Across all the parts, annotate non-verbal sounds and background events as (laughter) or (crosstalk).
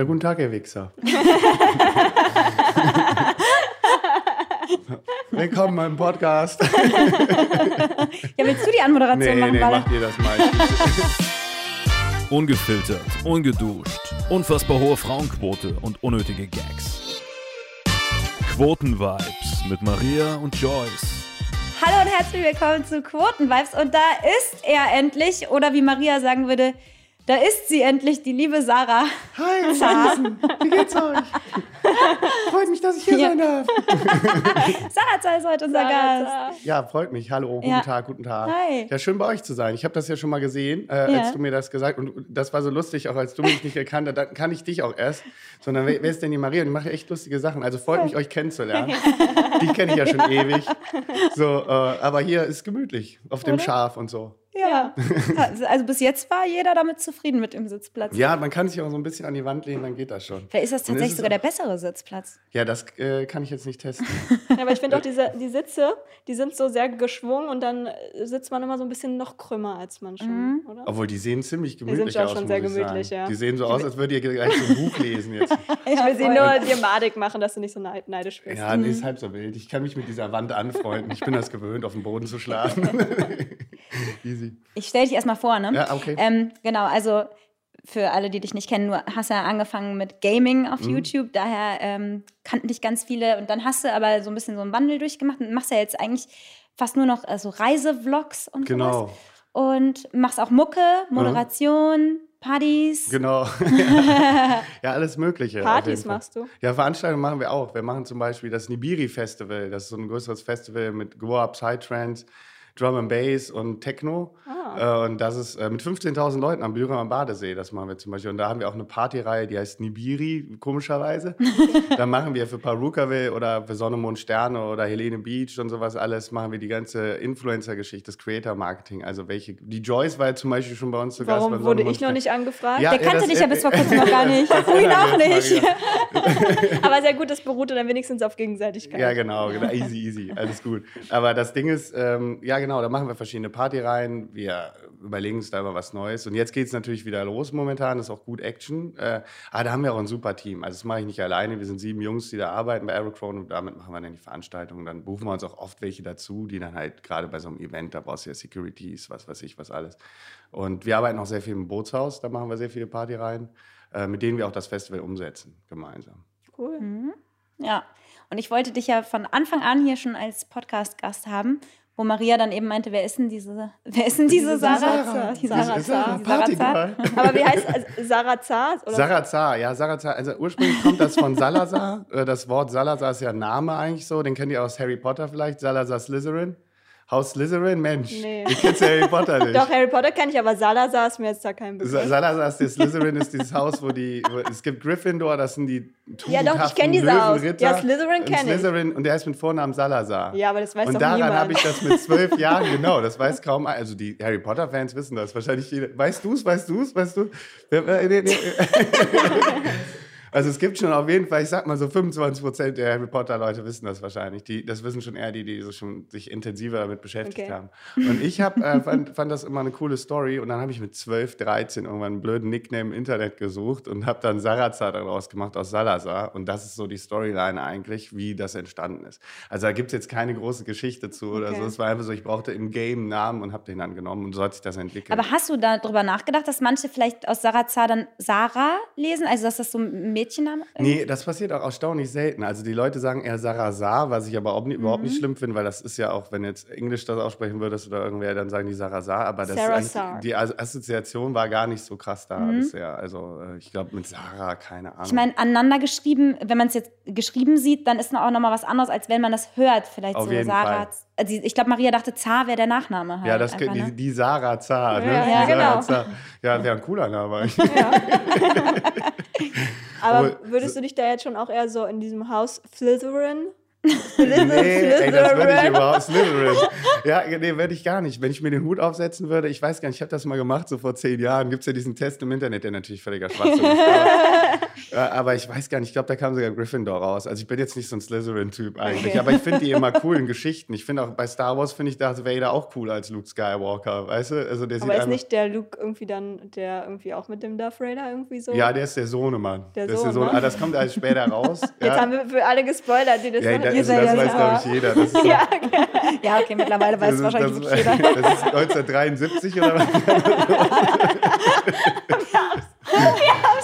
Ja, guten Tag, Herr Wichser. (laughs) Willkommen beim Podcast. (laughs) ja, willst du die Anmoderation nee, machen? nee, macht ihr das mal. (laughs) Ungefiltert, ungeduscht, unfassbar hohe Frauenquote und unnötige Gags. Quotenvibes mit Maria und Joyce. Hallo und herzlich willkommen zu Quotenvibes. Und da ist er endlich, oder wie Maria sagen würde, da ist sie endlich, die liebe Sarah. Hi, Süßen. Wie geht's euch? Freut mich, dass ich hier Ja. sein darf. (laughs) Sarah Zahl ist heute unser Gast. Ja, freut mich. Hallo, guten Ja. Tag, guten Tag. Hi. Ja, schön bei euch zu sein. Ich habe das ja schon mal gesehen, äh, Ja. als du mir das gesagt hast. Und das war so lustig, auch als du mich nicht erkannt hast. Dann kann ich dich auch erst. Sondern wer, wer ist denn die Maria? Und die macht echt lustige Sachen. Also freut mich, euch kennenzulernen. Die kenne ich ja schon ewig. So, äh, aber hier ist gemütlich auf dem Oder? Schaf und so. Ja. (laughs) Also bis jetzt war jeder damit zufrieden mit dem Sitzplatz. Ja, man kann sich auch so ein bisschen an die Wand lehnen, dann geht das schon. Vielleicht ist das tatsächlich ist sogar der auch- bessere Sitzplatz. Ja, das äh, kann ich jetzt nicht testen. Ja, (laughs) (laughs) aber ich finde auch diese, die Sitze, die sind so sehr geschwungen und dann sitzt man immer so ein bisschen noch krümmer als man schon, oder? Obwohl, die sehen ziemlich sind gemütlich schon aus. schon muss sehr ich gemütlich, sagen. ja. Die sehen so aus, als würdet ihr gleich so ein Buch lesen jetzt. Ich will sie nur dir madig machen, dass du nicht so neid- neidisch bist. Ja, nee, ist halb so wild. Ich kann mich mit dieser Wand anfreunden. Ich bin das gewöhnt, auf dem Boden zu schlafen. Easy. Ich stelle dich erstmal vor, ne? Ja, okay. Ähm, genau, also für alle, die dich nicht kennen, du hast ja angefangen mit Gaming auf Mhm. YouTube, daher ähm, kannten dich ganz viele und dann hast du aber so ein bisschen so einen Wandel durchgemacht und machst ja jetzt eigentlich fast nur noch also Reisevlogs und Genau. sowas. Und machst auch Mucke, Moderation, Partys. Genau. (laughs) (laughs) ja, alles Mögliche. Partys machst du? Ja, Veranstaltungen machen wir auch. Wir machen zum Beispiel das Nibiri Festival. Das ist so ein größeres Festival mit Go-Up, Psytrance, Drum and Bass und Techno. Ah. Äh, und das ist äh, mit 15.000 Leuten am Bühler am Badesee. Das machen wir zum Beispiel. Und da haben wir auch eine Partyreihe, die heißt Nibiri, komischerweise. (laughs) da machen wir für Parukaville oder für Sonne, Mond, Sterne oder Helene Beach und sowas alles, machen wir die ganze Influencer-Geschichte, das Creator-Marketing. Also welche, die Joyce war ja zum Beispiel schon bei uns zu Gast. Warum wurde Sonne, ich noch nicht angefragt? Ja, Der kannte dich ja bis vor (laughs) kurzem noch gar nicht. Vorhin auch nicht. (laughs) Aber sehr gut, das beruhte dann wenigstens auf Gegenseitigkeit. Ja, genau, genau. Easy, easy. Alles gut. Aber das Ding ist, ähm, ja, genau, da machen wir verschiedene Partyreihen. Wir überlegen uns da immer was Neues. Und jetzt geht es natürlich wieder los momentan. Das ist auch gut Action. Äh, aber da haben wir auch ein super Team. Also, das mache ich nicht alleine. Wir sind sieben Jungs, die da arbeiten bei Aerochrone und damit machen wir dann die Veranstaltung. Und dann buchen wir uns auch oft welche dazu, die dann halt gerade bei so einem Event, da brauchst du ja Securities, was weiß ich, was alles. Und wir arbeiten auch sehr viel im Bootshaus. Da machen wir sehr viele Partyreihen, äh, mit denen wir auch das Festival umsetzen, gemeinsam. Cool. Ja, und ich wollte dich ja von Anfang an hier schon als Podcast-Gast haben, wo Maria dann eben meinte, wer ist denn diese, (laughs) wer ist denn diese Sarah? Sarah. Die Sarah, Diese Sarah, Sarah. Aber wie heißt also, Sarazar? Oder? Sarazar, ja, Sarazar. Also ursprünglich kommt das von Salazar. (laughs) Äh, Das Wort Salazar ist ja Name eigentlich so. Den kennt ihr aus Harry Potter vielleicht. Salazar Slytherin. Haus Slytherin? Mensch, Nee. kennt ja Harry Potter (laughs) nicht. Doch, Harry Potter kenne ich, aber Salazar ist mir jetzt da kein Sa- Begriff. Salazar ist der Slytherin, ist dieses Haus, wo die. Wo, es gibt Gryffindor, das sind die Ja, doch, ich kenn tugendhaften diese Haus. Ja, Slytherin Und kenn ich. Slytherin, und der heißt mit Vornamen Salazar. Ja, aber das weiß Und doch daran niemand. habe ich das mit zwölf (laughs) Jahren, genau, das weiß kaum. Also die Harry Potter-Fans wissen das wahrscheinlich jeder. Weißt du es, weißt du es, weißt du? Also es gibt schon auf jeden Fall, ich sag mal so 25 Prozent der Harry Potter-Leute wissen das wahrscheinlich. Die, das wissen schon eher die, die so schon sich intensiver damit beschäftigt Okay. haben. Und ich hab, äh, fand, fand das immer eine coole Story. Und dann habe ich mit 12, 13 irgendwann einen blöden Nickname im Internet gesucht und habe dann Sarazar daraus gemacht aus Salazar. Und das ist so die Storyline eigentlich, wie das entstanden ist. Also da gibt es jetzt keine große Geschichte zu oder Okay. so. Es war einfach so, ich brauchte im Game einen Namen und habe den dann genommen und so hat sich das entwickelt. Aber hast du darüber nachgedacht, dass manche vielleicht aus Sarazar dann Sarah lesen? Also, dass das so ein Mädchenname? Nee, das passiert auch erstaunlich selten. Also die Leute sagen eher Sarazar, was ich aber auch nie, überhaupt Mhm. nicht schlimm finde, weil das ist ja auch, wenn jetzt Englisch das aussprechen würdest oder irgendwer, dann sagen die Sarazar. Aber das Sarah ist Sar. eigentlich- die As- Assoziation war gar nicht so krass da Mhm. bisher. Also äh, ich glaube mit Sarah, keine Ahnung. Ich meine, aneinander geschrieben, wenn man es jetzt geschrieben sieht, dann ist noch auch nochmal was anderes, als wenn man das hört. Vielleicht Auf so jeden Sarah. Fall. Also ich glaube, Maria dachte, Zar wäre der Nachname halt. ja, das einfach, die, ne? die Sarah Zar, ne? Ja, die ja, Sarah genau. Zar. Ja, wäre ein cooler Name. eigentlich. (laughs) Aber Aber- würdest du dich da jetzt schon auch eher so in diesem Haus Slytherin? Nee, ey, das würde ich Slytherin. überhaupt. Slytherin. Ja, nee, würde ich gar nicht. Wenn ich mir den Hut aufsetzen würde, ich weiß gar nicht, ich habe das mal gemacht, so vor zehn Jahren. Gibt es ja diesen Test im Internet, der natürlich völliger Schwachsinn ist. (laughs) Aber, aber ich weiß gar nicht, ich glaube, da kam sogar Gryffindor raus. Also ich bin jetzt nicht so ein Slytherin-Typ eigentlich, Okay. aber ich finde die immer cool in (laughs) Geschichten. Ich finde auch bei Star Wars finde ich Darth Vader auch cool als Luke Skywalker, weißt du? Also der sieht Aber ist nicht der Luke irgendwie dann, der irgendwie auch mit dem Darth Vader irgendwie so? Ja, der ist der Sohnemann. Der das ist der Sohn, Sohn. ne? Ah, das kommt alles später (laughs) raus. Jetzt ja. haben wir für alle gespoilert, die das ja, da, also, das weiß, glaube ich, jeder. Das ist, (laughs) so, Ja, okay. Ja, okay, mittlerweile weiß es wahrscheinlich das, jeder. das ist 1973 oder was?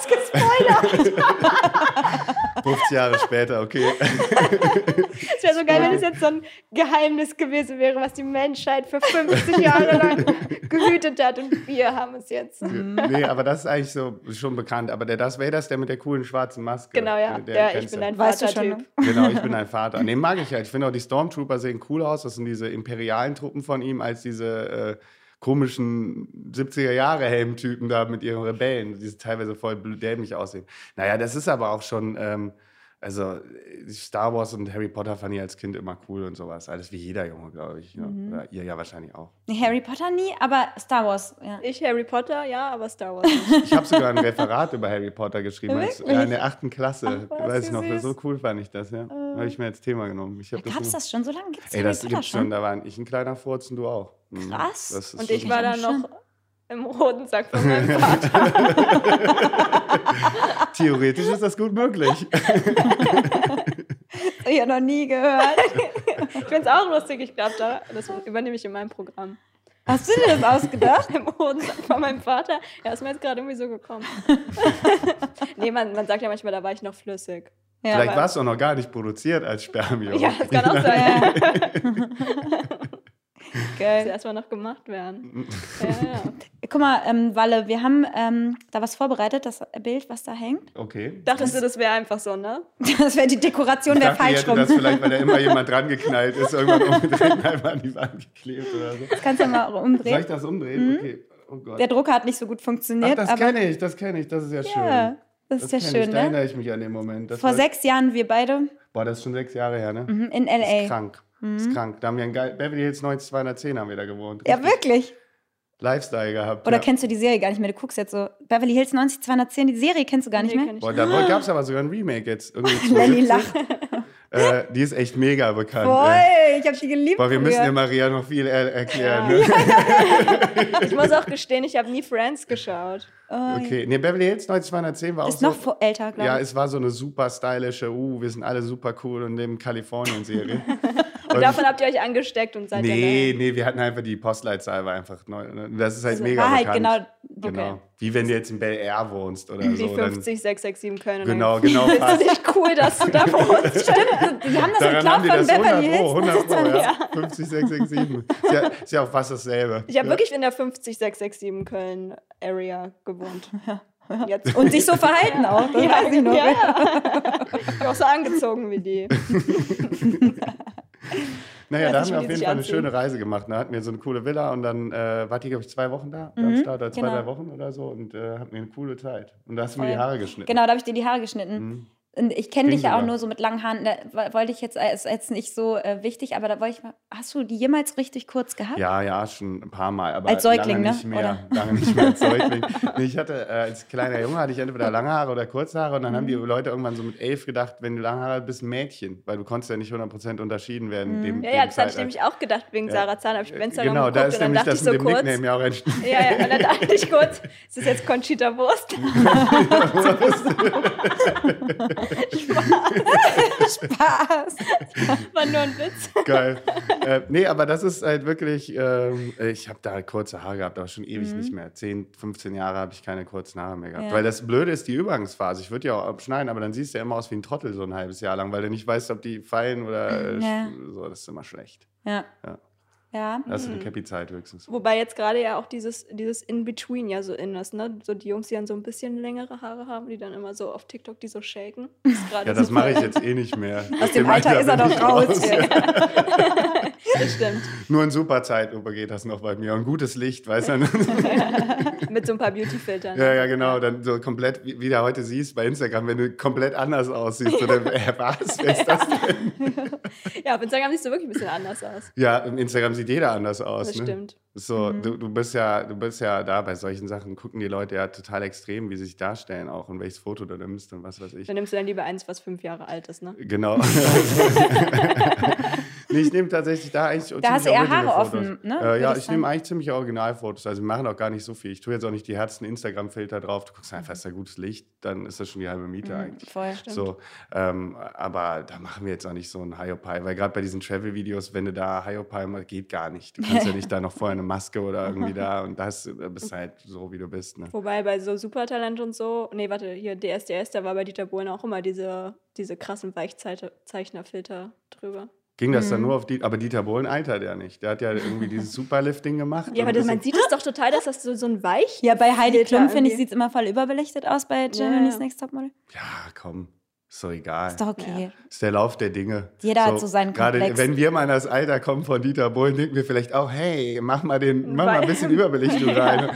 Gespoilert. (laughs) 50 Jahre später, okay. Es wäre so geil, wenn es jetzt so ein Geheimnis gewesen wäre, was die Menschheit für 50 Jahre lang gehütet hat und wir haben es jetzt. nee, aber das ist eigentlich so schon bekannt. Aber der Darth Vader ist der mit der coolen schwarzen Maske. Genau, ja. Der Der, ich bin ein Vater-Typ. ne? Genau, ich bin (laughs) ein Vater. Nee, mag ich halt. Ich finde auch, die Stormtrooper sehen cool aus. Das sind diese imperialen Truppen von ihm, als diese äh, komischen 70er-Jahre-Helmtypen da mit ihren Rebellen, die teilweise voll dämlich aussehen. Naja, das ist aber auch schon, ähm, also äh, Star Wars und Harry Potter fand ich als Kind immer cool und sowas. Alles wie jeder Junge, glaube ich. Ja. Mhm. Oder ihr ja wahrscheinlich auch. Nee, Harry Potter nie, aber Star Wars, ja. Ich Harry Potter, ja, aber Star Wars nicht. Ich habe sogar ein Referat über Harry Potter geschrieben. als, ja, in der achten Klasse. Ach, Weiß ich noch. süß. So cool fand ich das, ja. Habe ich mir als Thema genommen. Ich hab Gab es das schon so lange? Gibt es Ey, Harry das Potter gibt's schon. Da war ich ein kleiner Furz und du auch. Mhm. Krass. Das ist Und ich war dann Schön. noch im roten Sack von meinem (laughs) Vater. Theoretisch ist das gut möglich. hab ich ja noch nie gehört. Ich finde es auch lustig, ich glaube, da, das übernehme ich in meinem Programm. Hast du dir das ausgedacht? Im roten Sack von meinem Vater. Ja, ist mir jetzt gerade irgendwie so gekommen. (laughs) nee, man, man sagt ja manchmal, da war ich noch flüssig. Ja, Vielleicht war es auch noch gar nicht produziert als Spermium. Ja, das kann auch sein. (laughs) Das (laughs) geil. erstmal noch gemacht werden. (laughs) Ja, ja. Guck mal, ähm, Walle, wir haben ähm, da was vorbereitet, das Bild, was da hängt. Okay. Dachtest du, das wäre einfach so, ne? (laughs) Das wäre die Dekoration der dachte, falsch rum. das Das vielleicht, weil da immer jemand dran geknallt ist, irgendwann umgedreht und einfach an die Wand geklebt oder so. kannst du ja mal Soll ich umdrehen. das umdrehen? Okay. Oh Gott. Der Drucker hat nicht so gut Ach, funktioniert, das aber kenne ich, das kenne ich, das ist ja schön. ja, das ist ja schön, ich, Da ne? erinnere ich mich an den Moment. Das Vor sechs Jahren wir beide Boah, das ist schon sechs Jahre her, ne? mhm, in Das ist L.A. krank. Das ist krank. Da haben wir ein geil, Beverly Hills 90210 haben wir da gewohnt. Ja, Richtig wirklich. Lifestyle gehabt. Oder ja. kennst du die Serie gar nicht mehr? Du guckst jetzt so Beverly Hills 90210, die Serie kennst du gar nicht Nee, mehr? kenn ich Boah, nicht. da (laughs) gab es aber sogar ein Remake jetzt. Irgendwie Lenny 2017. lacht. Äh, die ist echt mega bekannt. Voll, ey. ich hab die geliebt. Boah, wir müssen der Maria noch viel er erklären. Ja. Ne? (laughs) Ich muss auch gestehen, ich habe nie Friends geschaut. Oh, Okay, nee, Beverly Hills 90210 war auch Ist so. noch vor- älter, glaube ja, ich. es war so eine super stylische, uh, wir sind alle super cool (laughs) und nehmen Kalifornien-Serie. Und davon habt ihr euch angesteckt und seid Nee, ihr nee, wir hatten einfach die Postleitzahl war einfach neu. ne? Das ist halt Also mega war halt bekannt. genau, Genau. okay. Wie wenn du jetzt in Bel Air wohnst oder wie so. dann- 50, 667 Köln. Genau, genau, (laughs) Ist das passt. nicht cool, dass du da (laughs) uns stehst? Die haben das Daran geklaut von Beverly 100 Pro, Hills. 100 Pro, ja. 50, 6, 6, 7. Ist ja, ist ja auch fast dasselbe. Ich habe ja. wirklich in der 50, 667 Köln Area gewohnt. (laughs) Jetzt. Und sich so verhalten auch. Das weiß ich noch. Ja, ja. Ich auch so angezogen wie die. Naja, da haben wir auf die jeden Fall eine schöne Reise gemacht. Da hatten wir so eine coole Villa und dann äh, wart ihr, glaube ich, zwei Wochen da, Mhm, Start, oder zwei, genau. drei Wochen oder so und äh, hatten wir eine coole Zeit. Und da hast du mir die Haare geschnitten. Genau, da habe ich dir die Haare geschnitten. Mhm. Ich kenne dich ja auch nur so mit langen Haaren. Da wo- wollte ich jetzt, äh, ist jetzt nicht so äh, wichtig, aber da wollte ich mal. Hast du die jemals richtig kurz gehabt? Ja, ja, schon ein paar Mal. Aber Als Säugling, lange ne? nicht mehr. Oder? (laughs) Lange nicht mehr als Säugling. (laughs) nee, ich hatte, äh, als kleiner Junge hatte ich entweder lange Haare oder kurze Haare. Und dann Mhm. haben die Leute irgendwann so mit elf gedacht, wenn du lange Haare hast, bist Mädchen. Weil du konntest ja nicht 100% unterschieden werden. Dem, Mhm. Ja, dem ja, das hatte ich nämlich auch gedacht wegen Ja. Sarah Zahn. Hab ich Instagram Genau, da ist nämlich das ich so mit dem kurz. Nickname ja auch entstanden. Ja, ja, und dann (laughs) dachte ich kurz, ist das jetzt Conchita Wurst? (laughs) Spaß. War nur ein Witz. Geil. äh, nee, aber das ist halt wirklich, ähm, ich habe da kurze Haare gehabt, aber schon ewig Mhm. nicht mehr. 10, 15 Jahre habe ich keine kurzen Haare mehr gehabt. Ja. Weil das Blöde ist die Übergangsphase. Ich würde ja auch abschneiden, aber dann siehst du ja immer aus wie ein Trottel so ein halbes Jahr lang, weil du nicht weißt, ob die fallen oder Ja. so. Das ist immer schlecht. Ja. Ja. Ja. Das ist eine Cappy-Zeit höchstens. Wobei jetzt gerade ja auch dieses, dieses In-Between ja so in ist, ne? So die Jungs, die dann so ein bisschen längere Haare haben, die dann immer so auf TikTok die so shaken. (laughs) Ja, das mache ich jetzt eh nicht mehr. (laughs) Aus dem Alter ist er doch ich raus. (laughs) Das stimmt. Nur in super Zeitlupe geht das noch bei mir. Und gutes Licht, weißt du? Mit so ein paar Beauty-Filtern. Ja, ja, genau. Dann so komplett, wie, wie du heute siehst bei Instagram, wenn du komplett anders aussiehst. Oder, äh, was? Wer ist das denn? Ja, auf Instagram siehst du wirklich ein bisschen anders aus. Ja, im Instagram sieht jeder anders aus. Das ne? stimmt. So, Mhm. du, du bist ja, du bist ja da bei solchen Sachen, gucken die Leute ja total extrem, wie sie sich darstellen auch und welches Foto du nimmst und was weiß ich. Dann nimmst du dann lieber eins, was fünf Jahre alt ist, ne? Genau. (laughs) (laughs) nee, ich nehme tatsächlich da eigentlich Da hast du eher Haare Original-Fotos. offen, ne? Äh, ja, ich nehme eigentlich ziemlich Originalfotos. Also wir machen auch gar nicht so viel. Ich tue jetzt auch nicht die härtesten Instagram-Filter drauf. Du guckst einfach, ist da gutes Licht, dann ist das schon die halbe Miete Mhm, eigentlich. voll. So, ähm, aber da machen wir jetzt auch nicht so ein Hyopai, weil gerade bei diesen Travel-Videos, wenn du da Hyopai machst, geht gar nicht. Du kannst ja nicht da noch vorher eine Maske oder irgendwie (laughs) da und das da bist halt so, wie du bist. Ne? Wobei bei so Supertalent und so, nee, warte, hier DSDS, da war bei Dieter Bohlen auch immer diese, diese krassen Weichzeichnerfilter drüber. Ging das dann Mhm. nur auf die, aber Dieter Bohlen altert ja nicht. Der hat ja irgendwie dieses (laughs) Superlifting gemacht. Ja, aber das, man sieht es doch total, dass das so, so ein Weich. Ja, bei Heidi Klum, finde ich, sieht es immer voll überbelichtet aus bei Ja, Germany's ja. Next Topmodel. ja, komm, ist doch egal. Ist doch okay. ist der Lauf der Dinge. Jeder hat so seinen Gerade Komplex. wenn wir mal in das Alter kommen von Dieter Bohlen, denken wir vielleicht auch, hey, mach mal, den, mach mal ein bisschen Überbelichtung (laughs) rein.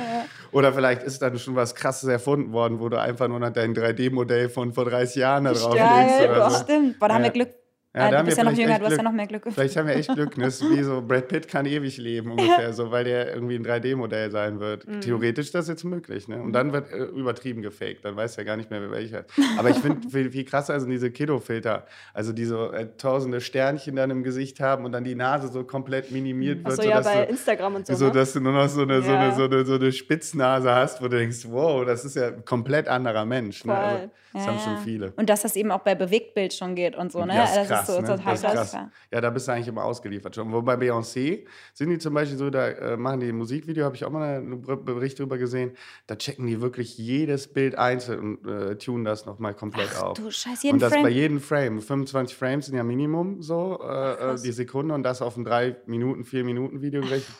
Oder vielleicht ist dann schon was Krasses erfunden worden, wo du einfach nur noch dein 3D-Modell von vor 30 Jahren da drauf legst oder boah. so. Stimmt. Boah, da haben Ja. wir Glück. Ja, Ah, du bist ja noch jünger, du hast ja noch mehr Glück. Vielleicht haben wir echt Glück. ne? Das ist wie so, Brad Pitt kann ewig leben (laughs) ungefähr, so, weil der irgendwie ein 3D-Modell sein wird. Mhm. Theoretisch ist das jetzt möglich. Ne? Und dann wird äh, übertrieben gefaked. Dann weiß er gar nicht mehr, wer welcher ist. Aber ich finde viel, viel krasser sind diese Kiddo-Filter. Also die so äh, tausende Sternchen dann im Gesicht haben und dann die Nase so komplett minimiert wird. Achso, ja, sodass bei du, Instagram und so. so, ne? dass du nur noch so eine, so, eine, Ja. so, eine, so eine Spitznase hast, wo du denkst, wow, das ist ja ein komplett anderer Mensch. Ne? Also, das Ja, haben schon ja. viele. Und dass das eben auch bei Bewegtbild schon geht und so, ne? Ja, ist das krass, so ne? total krass. krass. ja. Ja, da bist du eigentlich immer ausgeliefert schon. Wo bei Beyoncé sind die zum Beispiel so, da äh, machen die ein Musikvideo, habe ich auch mal einen Ber- Bericht drüber gesehen, da checken die wirklich jedes Bild einzeln und äh, tunen das nochmal komplett Ach auf. du Scheiß, jeden und das Frame. bei jedem Frame. 25 Frames sind ja Minimum so, äh, äh, die Sekunde und das auf ein 3 Minuten, 4 Minuten Video gerechnet.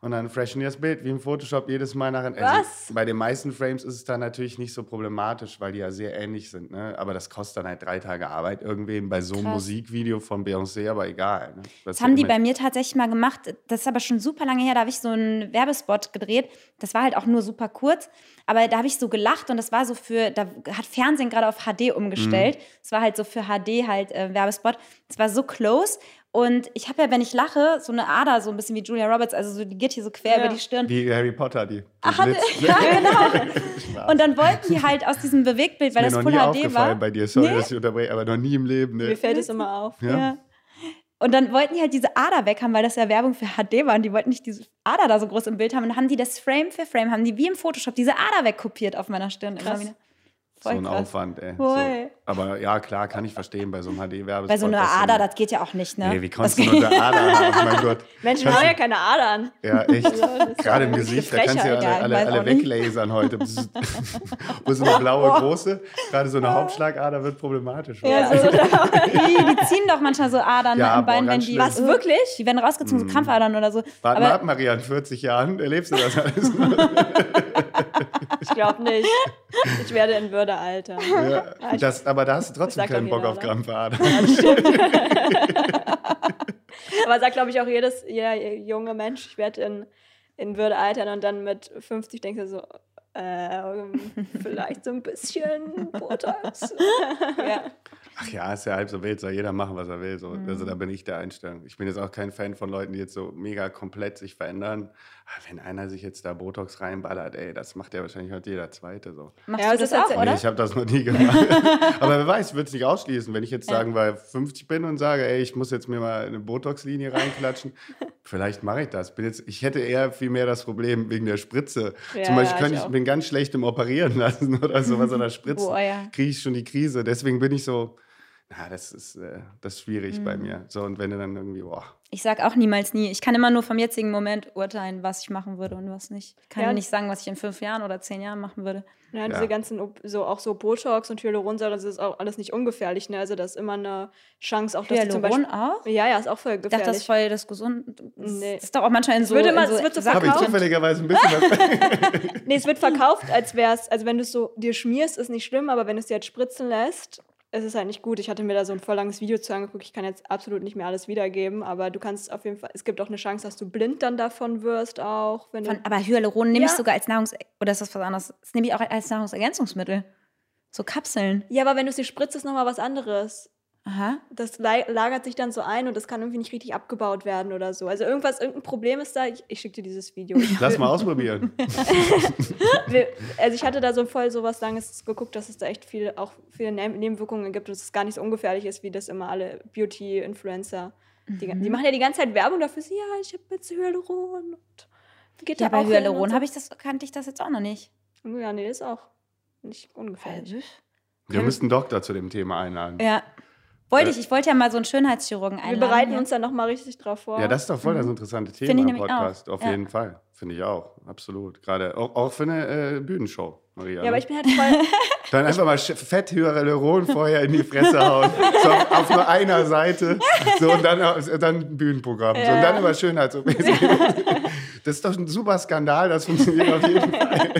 Und dann freshen die das Bild wie im Photoshop jedes Mal nach. Also Was? Bei den meisten Frames ist es dann natürlich nicht so problematisch, weil die ja sehr ähnlich sind. Ne? Aber das kostet dann halt drei Tage Arbeit irgendwem bei so einem Krass. Musikvideo von Beyoncé, aber egal. Ne? Das haben die bei mir tatsächlich mal gemacht. Das ist aber schon super lange her. Da habe ich so einen Werbespot gedreht. Das war halt auch nur super kurz. Aber da habe ich so gelacht und das war so für, da hat Fernsehen gerade auf HD umgestellt. Mhm. Es war halt so für HD halt äh, Werbespot. Es war so close. Und ich habe ja, wenn ich lache, so eine Ader, so ein bisschen wie Julia Roberts, also so, die geht hier so quer Ja. über die Stirn. Wie Harry Potter, die. Ach, Blitz- ja, genau. (laughs) Und dann wollten die halt aus diesem Bewegtbild, weil Mir das noch Full HD aufgefallen war. bei dir, sorry, Nee? dass ich unterbreche, aber noch nie im Leben. Mir Ne? fällt es immer auf. Ja. Ja. Und dann wollten die halt diese Ader weg haben, weil das ja Werbung für HD war und die wollten nicht diese Ader da so groß im Bild haben. Und dann haben die das Frame für Frame, haben die wie im Photoshop diese Ader wegkopiert auf meiner Stirn. Immer Krass. Wieder. So Voll ein krass. Aufwand, ey. So. Voll. Aber ja, klar, kann ich verstehen bei so einem HD-Werbespot. Bei so einer Ader, das geht ja auch nicht, ne? Nee, wie Das konntest du nur eine Ader (laughs) haben? Mein Gott. Menschen haben ja keine Adern. Ja, echt. (laughs) ist Gerade im Gesicht, da kannst du ja alle, alle, alle weglasern heute. (laughs) Wo so eine blaue große, gerade so eine Hauptschlagader wird problematisch. Ja, so, die, die ziehen doch manchmal so Adern Ja, am Bein, wenn die. schlimm. Was, wirklich? Die werden rausgezogen, so Krampfadern oder so. Warte mal ab, Maria, in 40 Jahren erlebst du das alles. Ich glaube nicht. Ich werde in Würde altern. ja, das, aber da hast du trotzdem keinen Bock jeder, auf? Krampfadern. (laughs) Aber sagt, glaube ich, auch jedes, jeder junge Mensch, ich werde in, in Würde altern und dann mit 50 denkst du so, ähm, vielleicht so ein bisschen Botox. ja. Ach ja, ist ja halb so wild, soll jeder machen, was er will. So. Mhm. Also da bin ich der Einstellung. Ich bin jetzt auch kein Fan von Leuten, die jetzt so mega komplett sich verändern. Aber wenn einer sich jetzt da Botox reinballert, ey, das macht ja wahrscheinlich heute jeder Zweite so. Machst Ja, du das ist auch, tatsächlich- oder? Nee, ich habe das noch nie gemacht. (laughs) Aber wer weiß, ich würde es nicht ausschließen. Wenn ich jetzt sagen, weil 50 bin und sage, ey, ich muss jetzt mir mal eine Botox-Linie reinklatschen, (laughs) vielleicht mache ich das. Bin jetzt, ich hätte eher viel mehr das Problem wegen der Spritze. Ja, Zum Beispiel ja, kann ich ich, bin ganz schlecht im Operieren (laughs) lassen oder sowas oder Spritzen. Boah, ja. Kriege ich schon die Krise. Deswegen bin ich so, na, das ist, äh, das ist schwierig Mhm. bei mir. So, und wenn du dann irgendwie, boah. Ich sag auch niemals nie. Ich kann immer nur vom jetzigen Moment urteilen, was ich machen würde und was nicht. Ich kann Ja. nicht sagen, was ich in fünf Jahren oder zehn Jahren machen würde. Ja, Ja. diese ganzen, so auch so Botox und Hyaluronsäure, das ist auch alles nicht ungefährlich. Ne? Also da ist immer eine Chance, auch dass du zum Hyaluron Beispiel. auch? Ja, ja, ist auch voll Ich dachte, das gefährlich. ist voll das Gesund. Das Nee. ist doch auch manchmal in so. würde in mal- so wird so Sachen- Habe ich Verkauft? zufälligerweise ein bisschen was. (laughs) Nee, es wird verkauft, als wäre es, also wenn du es so dir schmierst, ist nicht schlimm, aber wenn du es dir jetzt spritzen lässt, ist es halt nicht gut. Ich hatte mir da so ein voll langes Video zu angeguckt. Ich kann jetzt absolut nicht mehr alles wiedergeben, aber du kannst auf jeden Fall, es gibt auch eine Chance, dass du blind dann davon wirst auch. Wenn Von, aber Hyaluron nehme ich Ja. sogar als Nahrungs... Oder ist das was anderes? Das nehme ich auch als Nahrungsergänzungsmittel. So Kapseln. ja, aber wenn du dir spritzt, ist nochmal was anderes. Aha. Das la- lagert sich dann so ein und das kann irgendwie nicht richtig abgebaut werden oder so. Also irgendwas, irgendein Problem ist da. Ich, ich schicke dir dieses Video. Ich Lass mal ausprobieren. (laughs) also ich hatte da so voll sowas Langes geguckt, dass es da echt viel, auch viele Ne- Nebenwirkungen gibt, dass es gar nicht so ungefährlich ist, wie das immer alle Beauty-Influencer. Die, Mhm. die machen ja die ganze Zeit Werbung dafür, so, ja, ich habe jetzt Hyaluron und geht Ja, da bei und Hyaluron so. habe ich das, kannte ich das jetzt auch noch nicht. Ja, nee, ist auch nicht ungefährlich. Wir müssten einen Doktor zu dem Thema einladen. Ja. Wollte ich, ich wollte ja mal so einen Schönheitschirurgen Wir einladen. bereiten hier. uns dann nochmal richtig drauf vor. Ja, das ist doch voll das interessante Thema Finde ich im Podcast. auch. Auf Ja. jeden Fall. Finde ich auch. Absolut. Gerade auch, auch für eine äh, Bühnenshow, Maria. ja, aber ne? ich bin halt voll. (laughs) Dann einfach mal fett Hyaluron vorher in die Fresse hauen. (laughs) So auf, nur einer Seite. So und dann, äh, dann ein Bühnenprogramm. So, und dann immer Schönheits-OPs. (laughs) Das ist doch ein super Skandal, das funktioniert auf jeden Fall.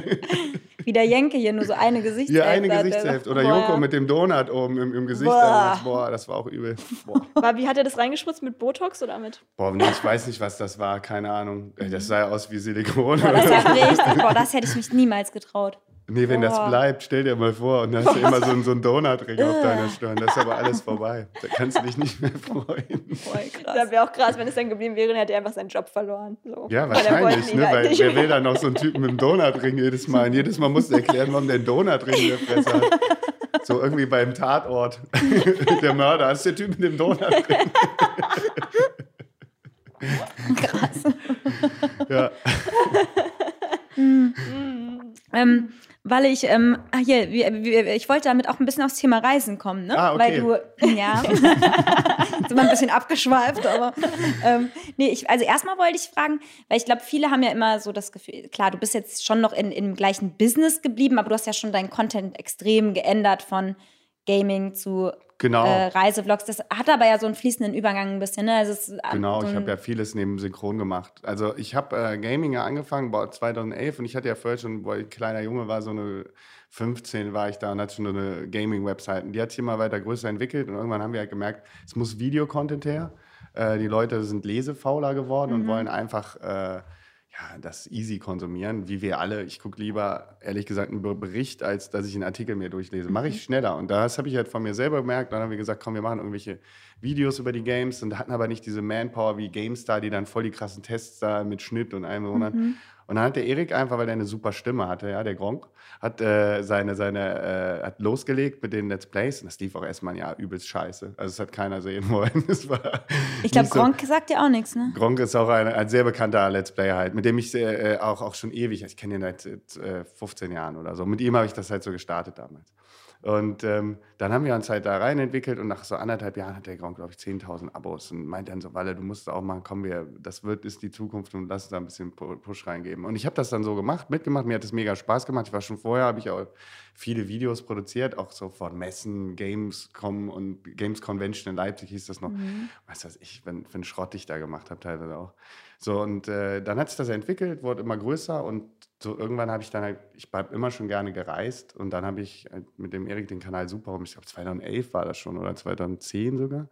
Wie der Jenke hier nur so eine Gesichtshälfte Hier eine Gesichtshälfte. Oder Joko ja. mit dem Donut oben im, im Gesicht. Boah. Boah. das war auch übel. Boah. (laughs) War, wie hat er das reingespritzt? Mit Botox oder mit? Boah, nee, ich weiß nicht, was das war. Keine Ahnung. Das sah ja aus wie Silikon. Boah, das ja richtig. Boah, das hätte ich mich niemals getraut. Nee, wenn das Boah. bleibt, stell dir mal vor, und dann hast du immer so, einen- so einen Donutring auf deiner (laughs) Stirn. Das ist aber alles vorbei. Da kannst du dich nicht mehr freuen. Voll krass. Das wäre auch krass, wenn es dann geblieben wäre, dann hätte er einfach seinen Job verloren. So. Ja, wahrscheinlich, ne? Weil wer will (laughs) dann noch so einen Typen mit dem Donutring jedes Mal? Und jedes Mal musst du erklären, warum der einen Donutring in der Fresse hat. So irgendwie beim Tatort. (laughs) der Mörder, das ist der Typ mit dem Donutring. krass. Ja. Ähm, weil ich, ähm, ah, hier, wir, wir, ich wollte damit auch ein bisschen aufs Thema Reisen kommen, ne? Ah, okay. Weil du, ja, (laughs) sind wir ein bisschen abgeschweift, aber ähm, nee, ich, also erstmal wollte ich fragen, weil ich glaube, viele haben ja immer so das Gefühl, klar, du bist jetzt schon noch in, im gleichen Business geblieben, aber du hast ja schon deinen Content extrem geändert von Gaming zu Genau. äh, Reisevlogs. Das hat aber ja so einen fließenden Übergang ein bisschen, ne? Also Genau, so ich habe ja vieles neben Synchron gemacht. Also ich habe äh, Gaming ja angefangen, boah, 2011 und ich hatte ja vorher schon, wo ich kleiner Junge war, so eine 15 war ich da und hatte schon so eine Gaming-Website. Und die hat sich immer weiter größer entwickelt und irgendwann haben wir halt gemerkt, es muss Videocontent her. Äh, die Leute sind lesefauler geworden und wollen einfach äh, ja, das easy konsumieren, wie wir alle. Ich gucke lieber, ehrlich gesagt, einen Be- Bericht, als dass ich einen Artikel mir durchlese. Mache ich schneller. Und das habe ich halt von mir selber gemerkt. Dann haben wir gesagt, komm, wir machen irgendwelche Videos über die Games und hatten aber nicht diese Manpower wie GameStar, die dann voll die krassen Tests da mit Schnitt und allem. Mhm. Und dann hat der Erik einfach, weil er eine super Stimme hatte, ja, der Gronk, hat äh, seine, seine, äh, hat losgelegt mit den Let's Plays und das lief auch erstmal ein Jahr übelst scheiße. Also es hat keiner sehen wollen. (laughs) Ich glaube, nicht so- Gronk sagt ja auch nichts, ne? Gronk ist auch ein, ein sehr bekannter Let's Player halt, mit dem ich äh, auch, auch schon ewig, ich kenne ihn seit äh, 15 Jahren oder so. Mit ihm habe ich das halt so gestartet damals. Und ähm, dann haben wir uns halt da rein entwickelt und nach so anderthalb Jahren hat der Gronk, glaube ich, 10.000 Abos und meint dann so, Walle, du musst auch machen, komm, wir, das wird, ist die Zukunft und lass uns da ein bisschen Pu- Push reingeben. Und ich habe das dann so gemacht, mitgemacht, mir hat das mega Spaß gemacht. Ich war schon vorher, habe ich auch viele Videos produziert, auch so von Messen, Gamescom und Games Convention in Leipzig hieß das noch. Was weiß ich, wenn, für einen Schrott ich da gemacht habe, teilweise auch. So, und äh, dann hat sich das entwickelt, wurde immer größer und so irgendwann habe ich dann halt, ich habe immer schon gerne gereist und dann habe ich halt mit dem Erik den Kanal Super, ich glaube 2011 war das schon oder 2010 sogar.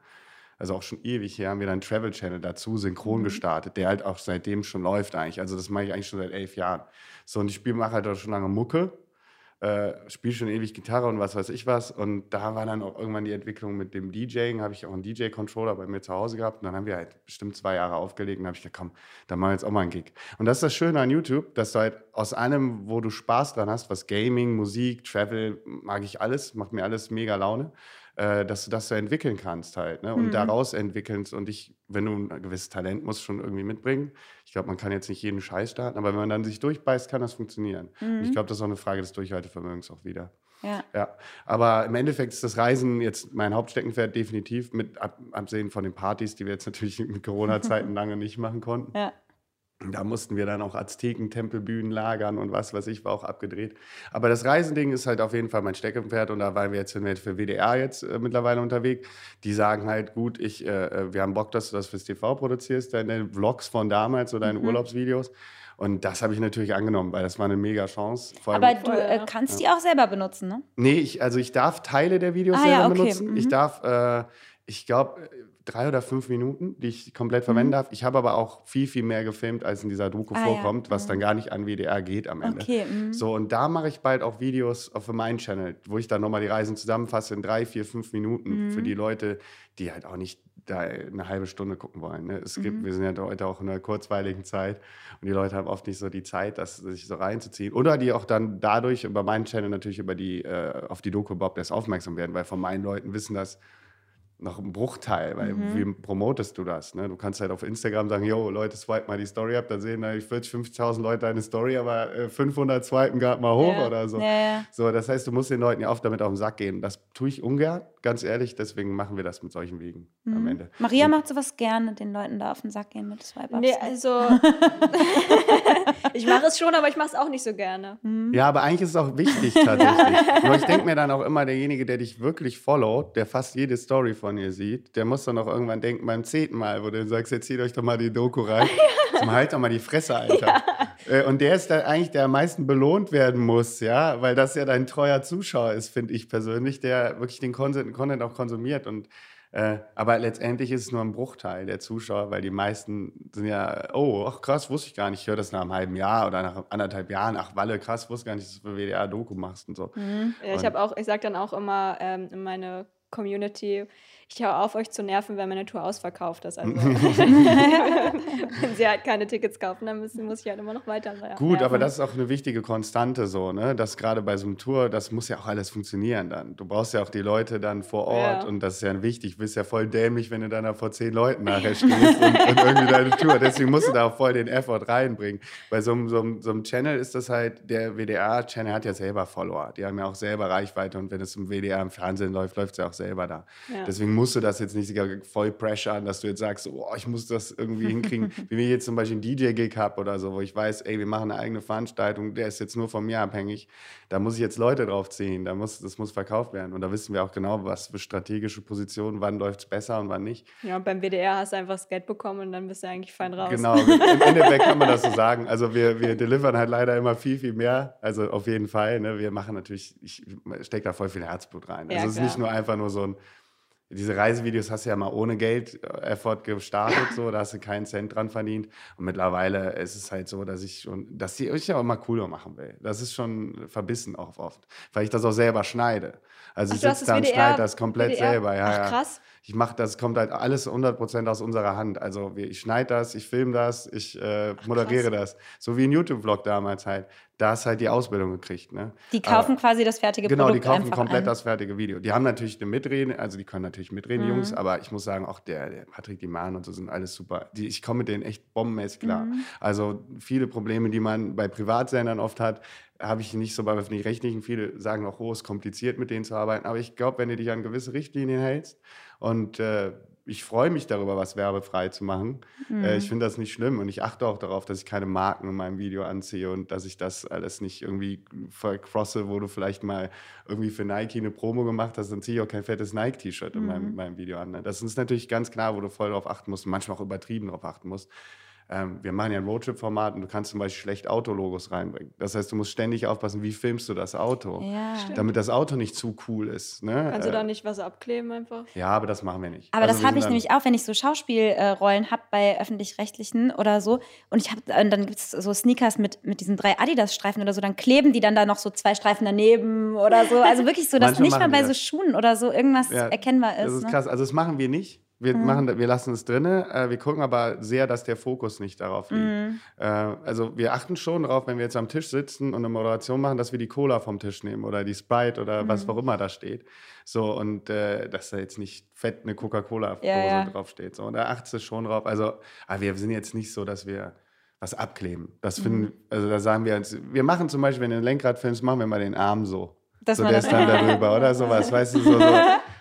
Also auch schon ewig her haben wir dann einen Travel Channel dazu synchron gestartet, der halt auch seitdem schon läuft eigentlich. Also das mache ich eigentlich schon seit elf Jahren. So und ich spiele mache halt auch schon lange Mucke äh, spiele schon ewig Gitarre und was weiß ich was. Und da war dann auch irgendwann die Entwicklung mit dem DJing. Habe ich auch einen DJ-Controller bei mir zu Hause gehabt. Und dann haben wir halt bestimmt zwei Jahre aufgelegt. Und habe ich gedacht, komm, dann machen wir jetzt auch mal einen Gig. Und das ist das Schöne an YouTube, dass du halt aus allem, wo du Spaß dran hast, was Gaming, Musik, Travel, mag ich alles, macht mir alles mega Laune, äh, dass du das so entwickeln kannst halt. Ne? Und daraus entwickeln. Und ich, wenn du ein gewisses Talent musst schon irgendwie mitbringen. Ich glaube, man kann jetzt nicht jeden Scheiß starten, aber wenn man dann sich durchbeißt, kann das funktionieren. Und Ich glaube, das ist auch eine Frage des Durchhaltevermögens auch wieder. Ja. Ja, aber im Endeffekt ist das Reisen jetzt mein Hauptsteckenpferd definitiv, mit ab, absehen von den Partys, die wir jetzt natürlich mit Corona-Zeiten (laughs) lange nicht machen konnten. Ja. Da mussten wir dann auch Azteken-Tempelbühnen lagern und was weiß ich, war auch abgedreht. Aber das Reisending ist halt auf jeden Fall mein Steckenpferd und da waren wir jetzt für WDR jetzt äh, mittlerweile unterwegs. Die sagen halt, gut, ich, äh, wir haben Bock, dass du das fürs TV produzierst, deine Vlogs von damals oder deine Urlaubsvideos. Und das habe ich natürlich angenommen, weil das war eine mega Chance. Aber du äh, ja. kannst die auch selber benutzen, ne? Nee, ich, also ich darf Teile der Videos Ah, selber ja, okay. benutzen. Ich Mhm. darf, äh, ich glaube, drei oder fünf Minuten, die ich komplett verwenden darf. Ich habe aber auch viel, viel mehr gefilmt, als in dieser Doku Mhm. Ah, ja. vorkommt, was dann gar nicht an WDR geht am Ende. Okay, mhm. So, und da mache ich bald auch Videos auf meinem Channel, wo ich dann nochmal die Reisen zusammenfasse in drei, vier, fünf Minuten Mhm. für die Leute, die halt auch nicht da eine halbe Stunde gucken wollen. Ne? Es Mhm. gibt, wir sind ja heute auch in einer kurzweiligen Zeit und die Leute haben oft nicht so die Zeit, das sich so reinzuziehen. Oder die auch dann dadurch über meinen Channel natürlich über die, äh, auf die Doku überhaupt erst aufmerksam werden, weil von meinen Leuten wissen das noch ein Bruchteil, weil Mhm. wie promotest du das? Ne? Du kannst halt auf Instagram sagen, yo, Leute, swipe mal die Story ab, dann sehen da 40, 50.000 Leute deine Story, aber äh, 500 swipen gerade mal hoch Ja. oder so. Ja. So, das heißt, du musst den Leuten ja oft damit auf den Sack gehen. Das tue ich ungern, ganz ehrlich, deswegen machen wir das mit solchen Wegen am Mhm. Ende. Maria Und- macht sowas gerne, den Leuten da auf den Sack gehen mit Swipe-Ups. Nee, also. (laughs) ich mache es schon, aber ich mache es auch nicht so gerne. Ja, aber eigentlich ist es auch wichtig tatsächlich. (laughs) Nur ich denke mir dann auch immer, derjenige, der dich wirklich followt, der fast jede Story von dir sieht, der muss dann auch irgendwann denken, beim zehnten Mal, wo du sagst, jetzt zieht euch doch mal die Doku rein. (laughs) Zum halt doch mal die Fresse, Alter. Äh, Und der ist dann eigentlich, der am meisten belohnt werden muss, ja, weil das ja dein treuer Zuschauer ist, finde ich persönlich, der wirklich den Content, Content auch konsumiert und äh, aber letztendlich ist es nur ein Bruchteil der Zuschauer, weil die meisten sind ja, oh, ach krass, wusste ich gar nicht. Ich höre das nach einem halben Jahr oder nach anderthalb Jahren. Ach, Walle, krass, wusste gar nicht, dass du für WDR Doku machst und so. Ja, ich habe auch, ich sage dann auch immer ähm, in meine Community, ich höre auf, euch zu nerven, wenn meine Tour ausverkauft ist. Also, (laughs) wenn sie halt keine Tickets kaufen, dann müssen, muss ich halt immer noch weiter nerven. Gut, aber das ist auch eine wichtige Konstante so, ne? Dass gerade bei so einem Tour, das muss ja auch alles funktionieren dann. Du brauchst ja auch die Leute dann vor Ort Ja. und das ist ja wichtig. Du bist ja voll dämlich, wenn du dann da vor zehn Leuten (laughs) nachher stehst und, und irgendwie deine Tour. Deswegen musst du da auch voll den Effort reinbringen. Bei so einem, so einem, so einem Channel ist das halt, der WDR-Channel hat ja selber Follower. Die haben ja auch selber Reichweite und wenn es im WDR im Fernsehen läuft, läuft es ja auch selber da. Ja. Deswegen musst du das jetzt nicht sogar voll pressure dass du jetzt sagst, oh, ich muss das irgendwie (laughs) hinkriegen. Wie wir jetzt zum Beispiel einen DJ-Gig habe oder so, wo ich weiß, ey, wir machen eine eigene Veranstaltung, der ist jetzt nur von mir abhängig. Da muss ich jetzt Leute drauf ziehen, da muss, das muss verkauft werden. Und da wissen wir auch genau, was für strategische Positionen, wann läuft es besser und wann nicht. Ja, und beim WDR hast du einfach das Geld bekommen und dann bist du eigentlich fein raus. Genau, im (laughs) Endeffekt kann man das so sagen. Also wir, wir delivern halt leider immer viel, viel mehr. Also auf jeden Fall. Ne? Wir machen natürlich, ich stecke da voll viel Herzblut rein. Ja, also es ist nicht nur einfach nur so ein, diese Reisevideos hast du ja mal ohne Geld äh, Effort gestartet, so, da hast du keinen Cent dran verdient. Und mittlerweile ist es halt so, dass ich schon, dass die ich ja auch immer cooler machen will. Das ist schon verbissen auch oft, weil ich das auch selber schneide. Also Ach, ich sitze da und schneide das komplett WDR? selber. Ja, Ach, ja. Krass. Ich mache das, kommt halt alles 100% aus unserer Hand. Also ich schneide das, ich filme das, ich äh, moderiere das. So wie ein YouTube-Vlog damals halt. Da hast halt die Ausbildung gekriegt. Ne? Die kaufen quasi das fertige Genau, Produkt die kaufen komplett ein. das fertige Video. Die haben natürlich eine Mitrede, also die können natürlich mitreden, die Mhm. Jungs, aber ich muss sagen, auch der, der Patrick Diman und so sind alles super. Die, ich komme mit denen echt bombenmäßig klar. Mhm. Also viele Probleme, die man bei Privatsendern oft hat, habe ich nicht so bei öffentlich-rechtlichen. Viele sagen auch, oh, es ist kompliziert, mit denen zu arbeiten. Aber ich glaube, wenn du dich an gewisse Richtlinien hältst und äh, ich freue mich darüber, was werbefrei zu machen. Mhm. Äh, ich finde das nicht schlimm und ich achte auch darauf, dass ich keine Marken in meinem Video anziehe und dass ich das alles nicht irgendwie vercrosse, wo du vielleicht mal irgendwie für Nike eine Promo gemacht hast, dann ziehe ich auch kein fettes Nike-T-Shirt in meinem, meinem Video an. Ne? Das ist natürlich ganz klar, wo du voll darauf achten musst und manchmal auch übertrieben darauf achten musst. Ähm, wir machen ja ein Roadtrip-Format und du kannst zum Beispiel schlecht Autologos reinbringen. Das heißt, du musst ständig aufpassen, wie filmst du das Auto, Ja. damit das Auto nicht zu cool ist. Ne? Kannst du da Äh, nicht was abkleben einfach? ja, aber das machen wir nicht. Aber Also das habe ich nämlich auch, wenn ich so Schauspielrollen habe bei öffentlich-rechtlichen oder so. Und ich habe, dann gibt es so Sneakers mit, mit diesen drei Adidas-Streifen oder so, dann kleben die dann da noch so zwei Streifen daneben oder so. Also wirklich so, dass Manche nicht mal bei so. Schuhen oder so irgendwas Ja, erkennbar ist. Das ist ne? krass. Also das machen wir nicht. Wir, machen, wir lassen es drinne. Äh, wir gucken aber sehr, dass der Fokus nicht darauf liegt. Mhm. Äh, also wir achten schon darauf, wenn wir jetzt am Tisch sitzen und eine Moderation machen, dass wir die Cola vom Tisch nehmen oder die Sprite oder Mhm. was auch immer da steht. So und äh, dass da jetzt nicht fett eine Coca-Cola-Dose Ja, ja. draufsteht. So, und da achtest du schon drauf. Also aber wir sind jetzt nicht so, dass wir was abkleben. Das finden, Mhm. also da sagen wir uns, wir machen zum Beispiel, wenn du ein Lenkrad filmst, machen wir mal den Arm so. Dass so man der das- ist dann darüber oder sowas. Weißt du, so, so,